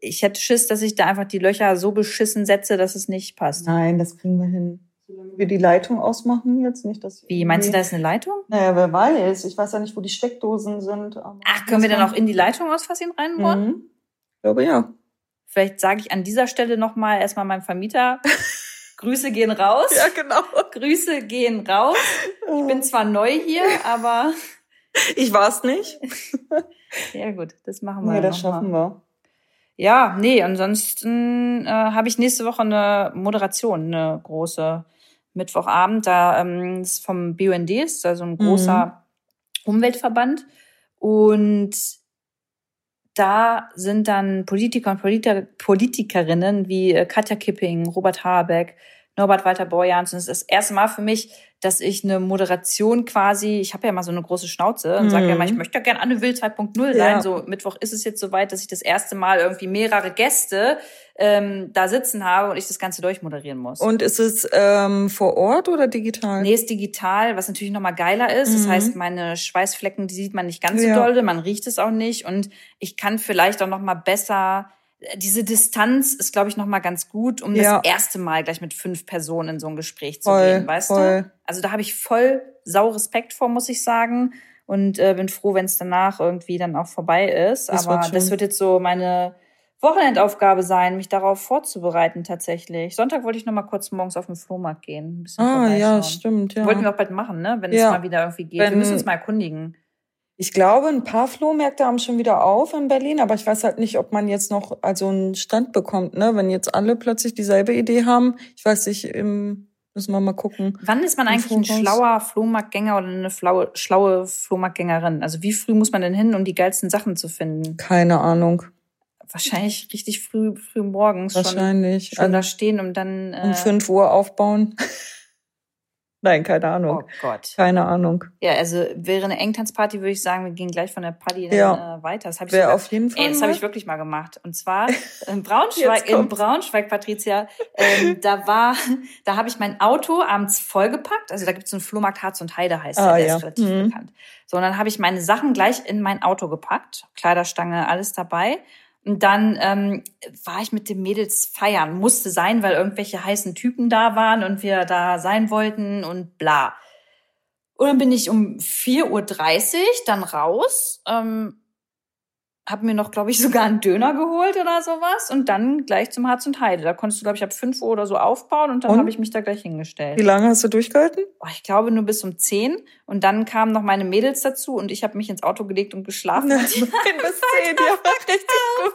Speaker 1: ich hätte Schiss, dass ich da einfach die Löcher so beschissen setze, dass es nicht passt.
Speaker 2: Nein, das kriegen wir hin. Solange wir die Leitung ausmachen jetzt nicht, dass
Speaker 1: Wie meinst du, da ist eine Leitung?
Speaker 2: Naja, wer weiß. Ich weiß ja nicht, wo die Steckdosen sind.
Speaker 1: Ach, können wir dann auch in die Leitung aus Versehen reinbohren?
Speaker 2: Mhm. Ich glaube ja.
Speaker 1: Vielleicht sage ich an dieser Stelle nochmal erstmal meinem Vermieter, Grüße gehen raus.
Speaker 2: Ja, genau.
Speaker 1: Grüße gehen raus. Ich bin zwar neu hier, aber.
Speaker 2: Ich war's nicht.
Speaker 1: ja, gut, das machen wir.
Speaker 2: Ja, das schaffen
Speaker 1: mal.
Speaker 2: wir.
Speaker 1: Ja, nee, ansonsten äh, habe ich nächste Woche eine Moderation, eine große Mittwochabend. Da ähm, ist vom BUND, ist also ein großer mhm. Umweltverband. Und da sind dann Politiker und Politiker, Politikerinnen wie äh, Katja Kipping, Robert Habeck, Norbert Walter Borjans. Und es ist das erste Mal für mich, dass ich eine Moderation quasi, ich habe ja mal so eine große Schnauze und sage ja mal, ich möchte ja gerne Anne Will 2.0 sein. Ja. So Mittwoch ist es jetzt soweit, dass ich das erste Mal irgendwie mehrere Gäste ähm, da sitzen habe und ich das Ganze durchmoderieren muss.
Speaker 2: Und ist es ähm, vor Ort oder digital?
Speaker 1: Nee, ist digital, was natürlich nochmal geiler ist. Mhm. Das heißt, meine Schweißflecken, die sieht man nicht ganz so ja. doll, man riecht es auch nicht und ich kann vielleicht auch nochmal besser diese Distanz ist, glaube ich, noch mal ganz gut, um ja. das erste Mal gleich mit fünf Personen in so ein Gespräch zu
Speaker 2: voll,
Speaker 1: gehen, weißt
Speaker 2: voll.
Speaker 1: du? Also da habe ich voll sau Respekt vor, muss ich sagen. Und äh, bin froh, wenn es danach irgendwie dann auch vorbei ist. Das Aber wird das wird jetzt so meine Wochenendaufgabe sein, mich darauf vorzubereiten tatsächlich. Sonntag wollte ich noch mal kurz morgens auf den Flohmarkt gehen. Ein bisschen
Speaker 2: ah, ja, stimmt, ja.
Speaker 1: Wollten wir auch bald machen, ne? Wenn ja. es mal wieder irgendwie geht. Wenn, wir müssen uns mal erkundigen.
Speaker 2: Ich glaube, ein paar Flohmärkte haben schon wieder auf in Berlin, aber ich weiß halt nicht, ob man jetzt noch also einen Stand bekommt, ne? Wenn jetzt alle plötzlich dieselbe Idee haben. Ich weiß nicht, im, müssen wir mal gucken.
Speaker 1: Wann ist man eigentlich ein schlauer Flohmarktgänger oder eine schlaue, schlaue Flohmarktgängerin? Also wie früh muss man denn hin, um die geilsten Sachen zu finden?
Speaker 2: Keine Ahnung.
Speaker 1: Wahrscheinlich richtig früh, früh morgens
Speaker 2: Wahrscheinlich.
Speaker 1: schon, schon da stehen, um dann
Speaker 2: äh, um fünf Uhr aufbauen. Nein, keine Ahnung.
Speaker 1: Oh Gott.
Speaker 2: Keine Ahnung.
Speaker 1: Ja, also wäre eine Engtanzparty, würde ich sagen, wir gehen gleich von der Party
Speaker 2: ja.
Speaker 1: dann, äh, weiter. Das habe ich
Speaker 2: auf jeden Fall.
Speaker 1: Ey, das habe ich wirklich mal gemacht. Und zwar in Braunschweig, in Braunschweig, Patricia, ähm, da war, da habe ich mein Auto abends vollgepackt. Also da gibt es so einen Flohmarkt Harz und Heide heißt der,
Speaker 2: ah,
Speaker 1: der
Speaker 2: ja.
Speaker 1: ist relativ mhm. bekannt. So, und dann habe ich meine Sachen gleich in mein Auto gepackt. Kleiderstange, alles dabei. Und dann ähm, war ich mit den Mädels feiern. Musste sein, weil irgendwelche heißen Typen da waren und wir da sein wollten und bla. Und dann bin ich um 4.30 Uhr dann raus. Ähm, habe mir noch, glaube ich, sogar einen Döner geholt oder sowas und dann gleich zum Harz und Heide. Da konntest du, glaube ich, ab 5 Uhr oder so aufbauen und dann habe ich mich da gleich hingestellt.
Speaker 2: Wie lange hast du durchgehalten?
Speaker 1: Oh, ich glaube nur bis um 10 und dann kamen noch meine Mädels dazu und ich habe mich ins Auto gelegt und geschlafen.
Speaker 2: Nein, bis 10, ja, richtig gut.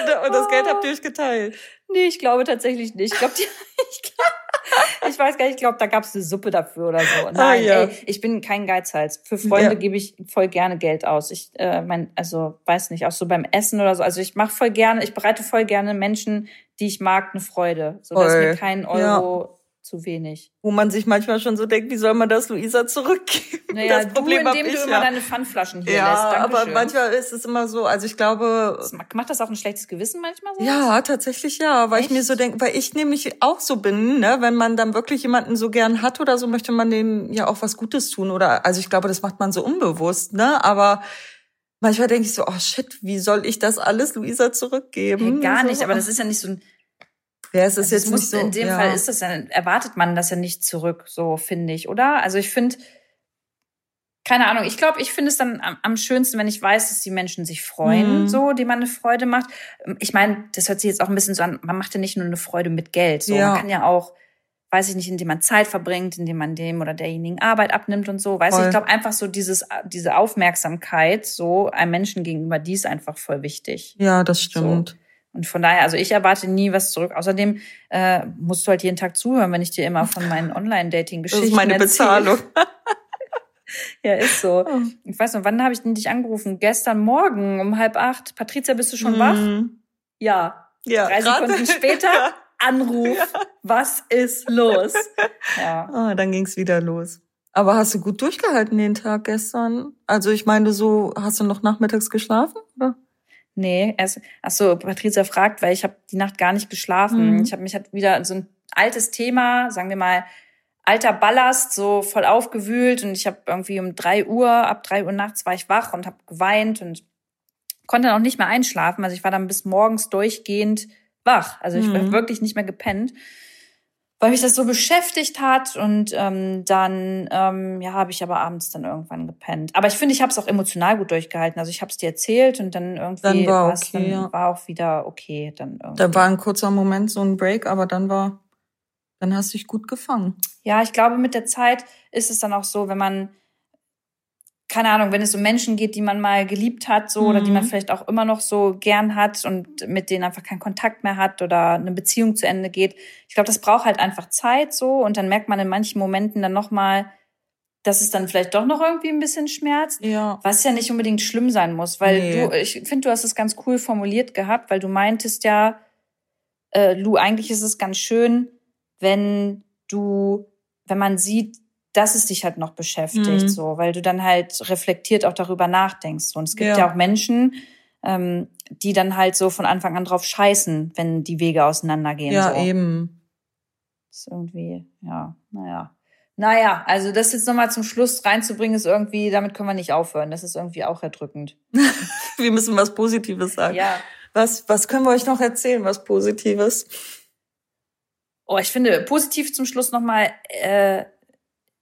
Speaker 2: Und, und das Geld habt ihr euch geteilt?
Speaker 1: Nee, ich glaube tatsächlich nicht. Ich glaube, ich, glaub, ich weiß gar nicht, ich glaube, da gab es eine Suppe dafür oder so. Ah, Nein, ah, ja. ey, ich bin kein Geizhals. Für Freunde ja. gebe ich voll gerne Geld aus. Ich äh, mein, also weiß nicht, auch so beim Essen oder so. Also ich mache voll gerne, ich bereite voll gerne Menschen, die ich mag, eine Freude. So dass mir kein Euro zu wenig.
Speaker 2: Wo man sich manchmal schon so denkt, wie soll man das Luisa zurückgeben?
Speaker 1: Naja, das Problem du, indem ich, du immer ja. deine Pfandflaschen hier ja, lässt.
Speaker 2: Dankeschön. aber manchmal ist es immer so, also ich glaube...
Speaker 1: Macht das auch ein schlechtes Gewissen manchmal so?
Speaker 2: Ja, tatsächlich ja, weil Echt? ich mir so denke, weil ich nämlich auch so bin, ne, wenn man dann wirklich jemanden so gern hat oder so, möchte man dem ja auch was Gutes tun oder, also ich glaube, das macht man so unbewusst, ne, aber manchmal denke ich so, oh shit, wie soll ich das alles Luisa zurückgeben?
Speaker 1: Hey, gar nicht, aber das ist ja nicht so ein
Speaker 2: ja, es ist also jetzt muss, nicht so.
Speaker 1: In dem
Speaker 2: ja.
Speaker 1: Fall ist das ja, erwartet man das ja nicht zurück, so finde ich, oder? Also ich finde, keine Ahnung, ich glaube, ich finde es dann am, am, schönsten, wenn ich weiß, dass die Menschen sich freuen, mhm. so, die man eine Freude macht. Ich meine, das hört sich jetzt auch ein bisschen so an, man macht ja nicht nur eine Freude mit Geld, so, ja. man kann ja auch weiß ich nicht, indem man Zeit verbringt, indem man dem oder derjenigen Arbeit abnimmt und so. Weißt du, ich glaube einfach so dieses, diese Aufmerksamkeit so einem Menschen gegenüber, die ist einfach voll wichtig.
Speaker 2: Ja, das stimmt. So.
Speaker 1: Und von daher, also ich erwarte nie was zurück. Außerdem äh, musst du halt jeden Tag zuhören, wenn ich dir immer von meinen Online-Dating-Geschichten
Speaker 2: Das ist meine Bezahlung.
Speaker 1: ja, ist so. Oh. Ich weiß noch, wann habe ich denn dich angerufen? Gestern Morgen um halb acht. Patricia, bist du schon mhm. wach? Ja.
Speaker 2: Ja.
Speaker 1: Drei. Sekunden später, ja. Anruf. Ja. Was ist los?
Speaker 2: Ja. Ah, dann ging's wieder los. Aber hast du gut durchgehalten den Tag gestern? Also ich meine, so hast du noch nachmittags geschlafen? Oder?
Speaker 1: Nee, erst, ach so, Patricia fragt, weil ich habe die Nacht gar nicht geschlafen. Mhm. Ich habe mich hat wieder so ein altes Thema, sagen wir mal, alter Ballast, so voll aufgewühlt und ich habe irgendwie um drei Uhr, ab drei Uhr nachts war ich wach und habe geweint und konnte dann auch nicht mehr einschlafen. Also ich war dann bis morgens durchgehend wach. Also ich mhm. war wirklich nicht mehr gepennt weil mich das so beschäftigt hat und ähm, dann ähm, ja habe ich aber abends dann irgendwann gepennt. Aber ich finde, ich habe es auch emotional gut durchgehalten. Also ich habe es dir erzählt und dann irgendwie
Speaker 2: dann war, okay,
Speaker 1: dann
Speaker 2: ja.
Speaker 1: war auch wieder okay. Dann irgendwie.
Speaker 2: Da war ein kurzer Moment so ein Break, aber dann war dann hast du dich gut gefangen.
Speaker 1: Ja, ich glaube, mit der Zeit ist es dann auch so, wenn man keine Ahnung, wenn es um Menschen geht, die man mal geliebt hat, so, mhm. oder die man mhm. vielleicht auch immer noch so gern hat und mit denen einfach keinen Kontakt mehr hat oder eine Beziehung zu Ende geht. Ich glaube, das braucht halt einfach Zeit, so, und dann merkt man in manchen Momenten dann nochmal, dass es dann vielleicht doch noch irgendwie ein bisschen schmerzt.
Speaker 2: Ja.
Speaker 1: Was ja nicht unbedingt schlimm sein muss, weil nee. du, ich finde, du hast es ganz cool formuliert gehabt, weil du meintest ja, äh, Lu, eigentlich ist es ganz schön, wenn du, wenn man sieht, dass es dich halt noch beschäftigt, mhm. so, weil du dann halt reflektiert auch darüber nachdenkst. Und es gibt ja, ja auch Menschen, ähm, die dann halt so von Anfang an drauf scheißen, wenn die Wege auseinandergehen.
Speaker 2: Ja,
Speaker 1: so.
Speaker 2: eben.
Speaker 1: Das ist irgendwie, ja, naja. Naja, also das jetzt nochmal zum Schluss reinzubringen, ist irgendwie, damit können wir nicht aufhören. Das ist irgendwie auch erdrückend.
Speaker 2: wir müssen was Positives sagen.
Speaker 1: Ja.
Speaker 2: Was, was können wir euch noch erzählen, was Positives?
Speaker 1: Oh, ich finde positiv zum Schluss nochmal, äh,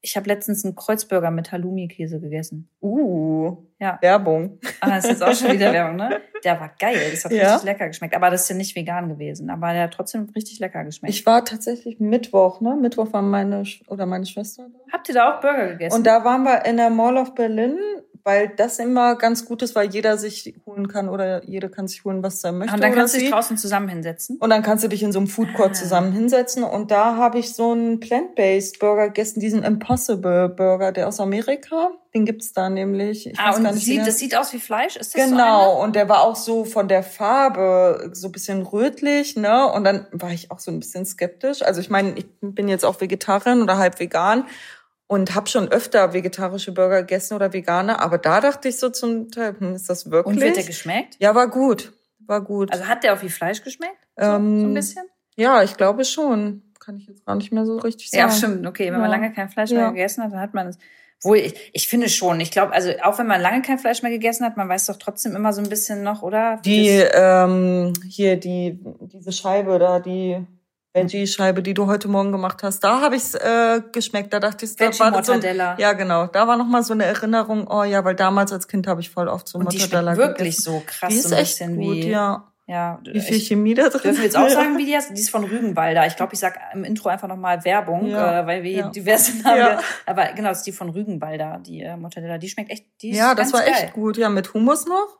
Speaker 1: ich habe letztens einen Kreuzburger mit Halloumi-Käse gegessen.
Speaker 2: Uh, ja. Werbung.
Speaker 1: Ah, das ist jetzt auch schon wieder Werbung, ne? Der war geil. Das hat ja. richtig lecker geschmeckt. Aber das ist ja nicht vegan gewesen. Aber der hat trotzdem richtig lecker geschmeckt.
Speaker 2: Ich war tatsächlich Mittwoch, ne? Mittwoch war meine oder meine Schwester da.
Speaker 1: Habt ihr da auch Burger gegessen?
Speaker 2: Und da waren wir in der Mall of Berlin weil das immer ganz gut ist, weil jeder sich holen kann oder jeder kann sich holen, was er möchte.
Speaker 1: Und dann kannst du dich draußen zusammen hinsetzen.
Speaker 2: Und dann kannst du dich in so einem Food Court ah. zusammen hinsetzen. Und da habe ich so einen Plant-Based Burger gegessen, diesen Impossible Burger, der aus Amerika. Den gibt's da nämlich.
Speaker 1: Ich ah, und sieht, das sieht aus wie Fleisch? Ist
Speaker 2: das Genau. So und der war auch so von der Farbe so ein bisschen rötlich, ne? Und dann war ich auch so ein bisschen skeptisch. Also ich meine, ich bin jetzt auch Vegetarierin oder halb vegan und habe schon öfter vegetarische Burger gegessen oder vegane, aber da dachte ich so zum Teil, hm, ist das wirklich?
Speaker 1: Und wird der geschmeckt?
Speaker 2: Ja, war gut, war gut.
Speaker 1: Also hat der auch wie Fleisch geschmeckt? So, ähm, so ein bisschen?
Speaker 2: Ja, ich glaube schon. Kann ich jetzt gar nicht mehr so richtig sagen.
Speaker 1: Ja, stimmt. Okay, wenn ja. man lange kein Fleisch mehr ja. gegessen hat, dann hat man es. Wohl, ich, ich finde schon. Ich glaube, also auch wenn man lange kein Fleisch mehr gegessen hat, man weiß doch trotzdem immer so ein bisschen noch, oder?
Speaker 2: Die, ähm, hier, die, diese Scheibe da, die Veggie-Scheibe, die du heute Morgen gemacht hast, da habe ich's äh, geschmeckt. Da dachte ich, da war so ein, ja genau, da war noch mal so eine Erinnerung. Oh ja, weil damals als Kind habe ich voll oft so
Speaker 1: und
Speaker 2: Mortadella
Speaker 1: die wirklich gegessen. so krass,
Speaker 2: die ist
Speaker 1: so ein
Speaker 2: echt
Speaker 1: bisschen
Speaker 2: gut,
Speaker 1: wie
Speaker 2: ja.
Speaker 1: ja.
Speaker 2: Wie viel Chemie da drin
Speaker 1: Dürfen wir jetzt auch sagen, wie die heißt? Die ist von Rügenwalder. Ich glaube, ich sag im Intro einfach nochmal Werbung,
Speaker 2: Ja,
Speaker 1: äh, weil wir
Speaker 2: ja.
Speaker 1: diverse Namen.
Speaker 2: Ja.
Speaker 1: Aber genau, das ist die von Rügenwalder, die äh, Mortadella. Die schmeckt echt, die ist
Speaker 2: Ja, das war
Speaker 1: geil.
Speaker 2: echt gut. Ja, mit Hummus noch.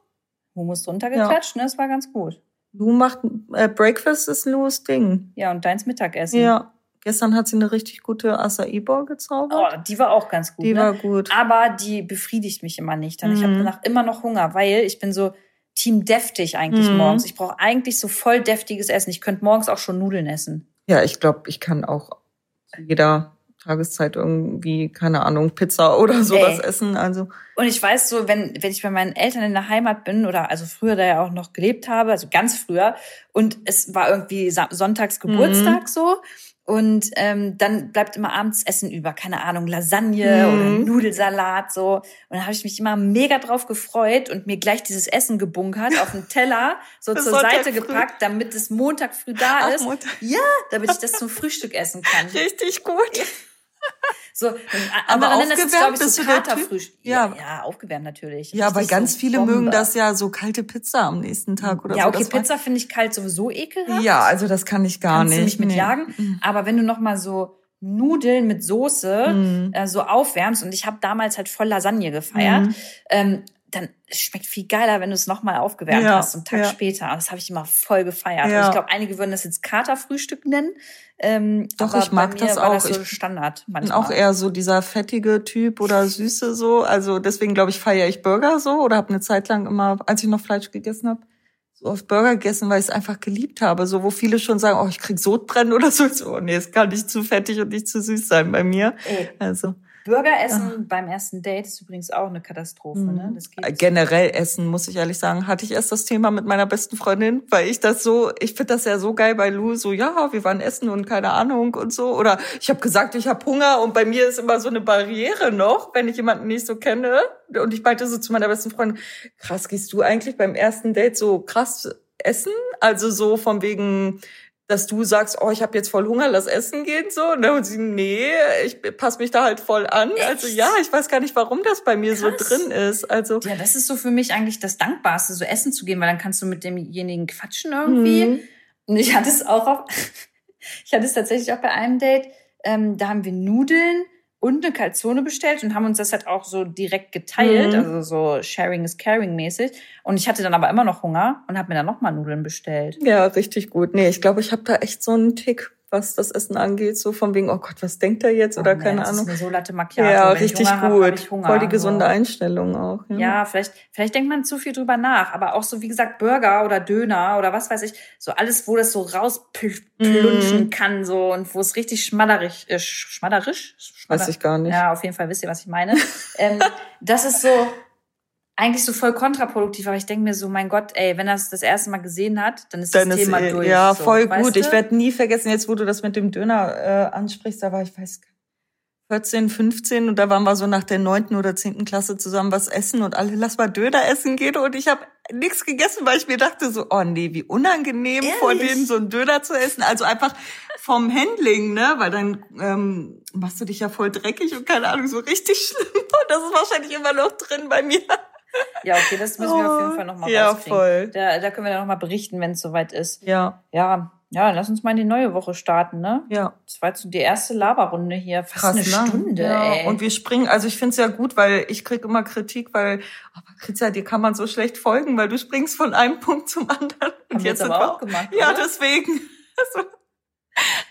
Speaker 1: Hummus drunter geklatscht, ne? Das war ganz gut.
Speaker 2: Lu macht äh, Breakfast ist Lu's Ding.
Speaker 1: Ja, und deins Mittagessen.
Speaker 2: Ja. Gestern hat sie eine richtig gute Acai Bowl gezaubert.
Speaker 1: Oh, die war auch ganz gut.
Speaker 2: die
Speaker 1: ne?
Speaker 2: war gut.
Speaker 1: Aber die befriedigt mich immer nicht. Und ich habe
Speaker 2: Mhm.
Speaker 1: danach immer noch Hunger, weil ich bin so Team deftig eigentlich
Speaker 2: Mhm.
Speaker 1: morgens. Ich brauche eigentlich so voll deftiges Essen. Ich könnte morgens auch schon Nudeln essen.
Speaker 2: Ja, ich glaube, ich kann auch jeder Tageszeit irgendwie, keine Ahnung, Pizza oder sowas
Speaker 1: Ey.
Speaker 2: essen. Also,
Speaker 1: Und ich weiß so, wenn, wenn ich bei meinen Eltern in der Heimat bin oder also früher da ja auch noch gelebt habe, also ganz früher, und es war irgendwie sonntags Geburtstag
Speaker 2: Mhm.
Speaker 1: so. Und ähm, dann bleibt immer abends Essen über, keine Ahnung, Lasagne
Speaker 2: Mhm.
Speaker 1: oder Nudelsalat so. Und dann habe ich mich immer mega drauf gefreut und mir gleich dieses Essen gebunkert auf den Teller so
Speaker 2: Für
Speaker 1: zur Seite
Speaker 2: früh.
Speaker 1: gepackt, damit es Montag früh da
Speaker 2: Ach,
Speaker 1: ist.
Speaker 2: Montag.
Speaker 1: Ja, damit ich das zum Frühstück essen kann.
Speaker 2: richtig gut.
Speaker 1: So,
Speaker 2: Aber
Speaker 1: das jetzt, glaube ich,
Speaker 2: aufgewärmt
Speaker 1: so
Speaker 2: bist du der Typ?
Speaker 1: Katerfrühstück. Ja,
Speaker 2: Ja.
Speaker 1: ja, aufgewärmt natürlich.
Speaker 2: Ja, weil ganz
Speaker 1: so
Speaker 2: viele
Speaker 1: Bombe.
Speaker 2: mögen das ja so kalte Pizza am nächsten Tag oder
Speaker 1: Ja,
Speaker 2: so.
Speaker 1: okay,
Speaker 2: Das war-
Speaker 1: Pizza finde ich kalt sowieso ekelhaft.
Speaker 2: Ja, also das kann ich gar
Speaker 1: Kannst
Speaker 2: nicht.
Speaker 1: du mich
Speaker 2: nee.
Speaker 1: jagen. Aber wenn du noch mal so Nudeln mit Soße
Speaker 2: Mhm.
Speaker 1: äh, so aufwärmst und ich habe damals halt voll Lasagne gefeiert,
Speaker 2: Mhm.
Speaker 1: ähm, es schmeckt viel geiler, wenn du es noch mal aufgewärmt
Speaker 2: Ja,
Speaker 1: hast, einen Tag
Speaker 2: ja.
Speaker 1: später. Und das habe ich immer voll gefeiert.
Speaker 2: Ja.
Speaker 1: Ich glaube, einige würden das jetzt Katerfrühstück nennen. Ähm,
Speaker 2: Doch, ich mag das auch.
Speaker 1: Das so
Speaker 2: Ich
Speaker 1: Standard
Speaker 2: bin
Speaker 1: manchmal.
Speaker 2: auch eher so dieser fettige Typ oder süße so. Also deswegen glaube ich feiere ich Burger so oder habe eine Zeit lang immer, als ich noch Fleisch gegessen habe, so oft Burger gegessen, weil ich es einfach geliebt habe. So wo viele schon sagen, oh ich krieg Sodbrennen oder so. So, oh, nee, es kann nicht zu fettig und nicht zu süß sein bei mir.
Speaker 1: Ey,
Speaker 2: Also
Speaker 1: Burger essen beim ersten Date ist übrigens auch eine Katastrophe. Ne? Das geht
Speaker 2: Äh, generell essen, muss ich ehrlich sagen, hatte ich erst das Thema mit meiner besten Freundin, weil ich das so, ich finde das ja so geil bei Lou, so ja, wir waren essen und keine Ahnung und so. Oder ich habe gesagt, ich habe Hunger und bei mir ist immer so eine Barriere noch, wenn ich jemanden nicht so kenne. Und ich meinte so zu meiner besten Freundin, krass, gehst du eigentlich beim ersten Date so krass essen? Also so von wegen, dass du sagst, oh, ich habe jetzt voll Hunger, lass essen gehen so. Und dann sie, nee, ich passe mich da halt voll an. Also
Speaker 1: Echt?
Speaker 2: ja, ich weiß gar nicht, warum das bei mir so
Speaker 1: Krass.
Speaker 2: drin ist. Also
Speaker 1: Ja, das ist so für mich eigentlich das Dankbarste, so essen zu gehen, weil dann kannst du mit demjenigen quatschen irgendwie.
Speaker 2: Mhm.
Speaker 1: Und ich hatte es auch auf, ich hatte es tatsächlich auch bei einem Date, ähm, da haben wir Nudeln und eine Calzone bestellt und haben uns das halt auch so direkt geteilt,
Speaker 2: Mhm.
Speaker 1: also so Sharing is Caring mäßig. Und ich hatte dann aber immer noch Hunger und habe mir dann nochmal Nudeln bestellt.
Speaker 2: Ja, richtig gut. Nee, ich glaube, ich habe da echt so einen Tick, was das Essen angeht, so von wegen, oh Gott, was denkt er jetzt oder
Speaker 1: Oh, nee,
Speaker 2: keine
Speaker 1: das
Speaker 2: Ahnung.
Speaker 1: Ist mir so Latte Macchiato.
Speaker 2: Ja, richtig
Speaker 1: Hunger hab, hab
Speaker 2: gut.
Speaker 1: ich Hunger.
Speaker 2: Voll die gesunde
Speaker 1: So.
Speaker 2: Einstellung auch. Ja.
Speaker 1: Ja, vielleicht, vielleicht denkt man zu viel drüber nach, aber auch so, wie gesagt, Burger oder Döner oder was weiß ich, so alles, wo das so rausplunschen
Speaker 2: Mhm.
Speaker 1: kann, so und wo es richtig schmadderig, äh, sch- schmadderisch?
Speaker 2: Weiß ich gar nicht.
Speaker 1: Ja, auf jeden Fall wisst ihr, was ich meine. ähm, das ist so eigentlich so voll kontraproduktiv, aber ich denke mir so, mein Gott, ey, wenn er es das erste Mal gesehen hat, dann ist
Speaker 2: Dann
Speaker 1: das
Speaker 2: ist
Speaker 1: Thema
Speaker 2: eh-
Speaker 1: durch.
Speaker 2: ja
Speaker 1: so,
Speaker 2: voll gut.
Speaker 1: du?
Speaker 2: Ich werde nie vergessen, jetzt wo du das mit dem Döner äh, ansprichst, da war ich weiß gar nicht, 14, 15 und da waren wir so nach der neunten oder zehnten Klasse zusammen was essen und alle lass mal Döner essen gehen und ich habe nichts gegessen, weil ich mir dachte so, oh nee, wie unangenehm vor
Speaker 1: Ehrlich?
Speaker 2: denen so einen Döner zu essen. Also einfach vom Handling, ne, weil dann ähm, machst du dich ja voll dreckig und keine Ahnung, so richtig schlimm. Und das ist wahrscheinlich immer noch drin bei mir.
Speaker 1: Ja, okay, das müssen wir auf jeden Fall nochmal
Speaker 2: Ja,
Speaker 1: rauskriegen.
Speaker 2: voll.
Speaker 1: Da, da können wir dann nochmal berichten, wenn es soweit ist.
Speaker 2: Ja,
Speaker 1: Ja, ja, lass uns mal in die neue Woche starten, ne?
Speaker 2: ja.
Speaker 1: Das war jetzt die erste Laberrunde hier. Fast
Speaker 2: Krass,
Speaker 1: eine
Speaker 2: ne?
Speaker 1: Stunde,
Speaker 2: ja.
Speaker 1: ey.
Speaker 2: Und wir springen, also ich find's ja gut, weil ich krieg immer Kritik, weil, aber Kritza, dir kann man so schlecht folgen, weil du springst von einem Punkt zum anderen.
Speaker 1: Haben wir jetzt aber
Speaker 2: wir-
Speaker 1: auch gemacht,
Speaker 2: Ja,
Speaker 1: oder?
Speaker 2: deswegen.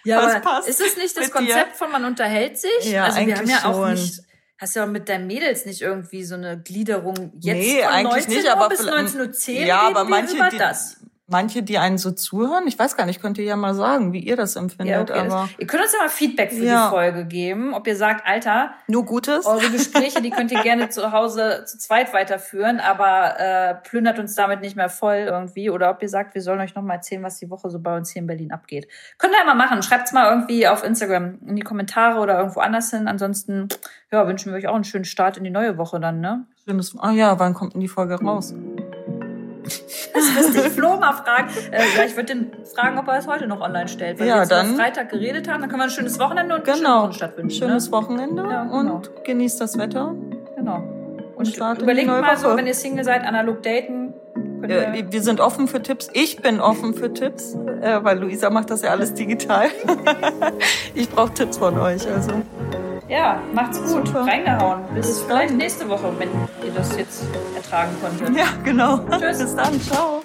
Speaker 1: Ja, ist es nicht das
Speaker 2: mit dir.
Speaker 1: Konzept von man unterhält sich?
Speaker 2: Ja,
Speaker 1: also wir haben
Speaker 2: eigentlich
Speaker 1: ja auch
Speaker 2: schon.
Speaker 1: nicht, hast ja auch mit deinen Mädels nicht irgendwie so eine Gliederung jetzt
Speaker 2: Nee,
Speaker 1: von
Speaker 2: eigentlich
Speaker 1: 19
Speaker 2: nicht,
Speaker 1: Uhr
Speaker 2: aber
Speaker 1: bis
Speaker 2: vielleicht-
Speaker 1: 19.10 Uhr
Speaker 2: ja, aber manche, die,
Speaker 1: das.
Speaker 2: Manche, die einen so zuhören, ich weiß gar nicht, könnt ihr ja mal sagen, wie ihr das empfindet,
Speaker 1: Ja, okay.
Speaker 2: aber
Speaker 1: ihr könnt uns ja mal Feedback für
Speaker 2: Ja.
Speaker 1: die Folge geben, ob ihr sagt, Alter,
Speaker 2: nur Gutes.
Speaker 1: eure Gespräche, die könnt ihr gerne zu Hause zu zweit weiterführen, aber äh, plündert uns damit nicht mehr voll irgendwie. Oder ob ihr sagt, wir sollen euch noch mal erzählen, was die Woche so bei uns hier in Berlin abgeht. Könnt ihr ja mal machen. Schreibt's mal irgendwie auf Instagram in die Kommentare oder irgendwo anders hin. Ansonsten ja, wünschen wir euch auch einen schönen Start in die neue Woche dann, ne?
Speaker 2: Schönes, ah ja, wann kommt denn die Folge raus?
Speaker 1: Das müsste ich Flo mal fragen. Äh, ja, ich würde den fragen, ob er es heute noch online stellt. Weil
Speaker 2: Ja,
Speaker 1: wir jetzt
Speaker 2: dann-
Speaker 1: am Freitag geredet haben, dann können wir ein schönes Wochenende und eine schöne
Speaker 2: Genau.
Speaker 1: Wünschen.
Speaker 2: Schönes
Speaker 1: ne?
Speaker 2: Wochenende
Speaker 1: Ja, genau.
Speaker 2: und genießt das Wetter.
Speaker 1: Genau.
Speaker 2: Und in
Speaker 1: überlegt mal so, wenn ihr Single seid, analog daten.
Speaker 2: Äh, wir sind offen für Tipps. Ich bin offen für Tipps, äh, weil Luisa macht das ja alles digital. ich brauche Tipps von euch. Also
Speaker 1: ja, macht's gut.
Speaker 2: Super.
Speaker 1: Reingehauen. Bis,
Speaker 2: Bis
Speaker 1: vielleicht nächste Woche, wenn ihr das jetzt ertragen konntet.
Speaker 2: ja, genau.
Speaker 1: Tschüss.
Speaker 2: Bis dann. Ciao.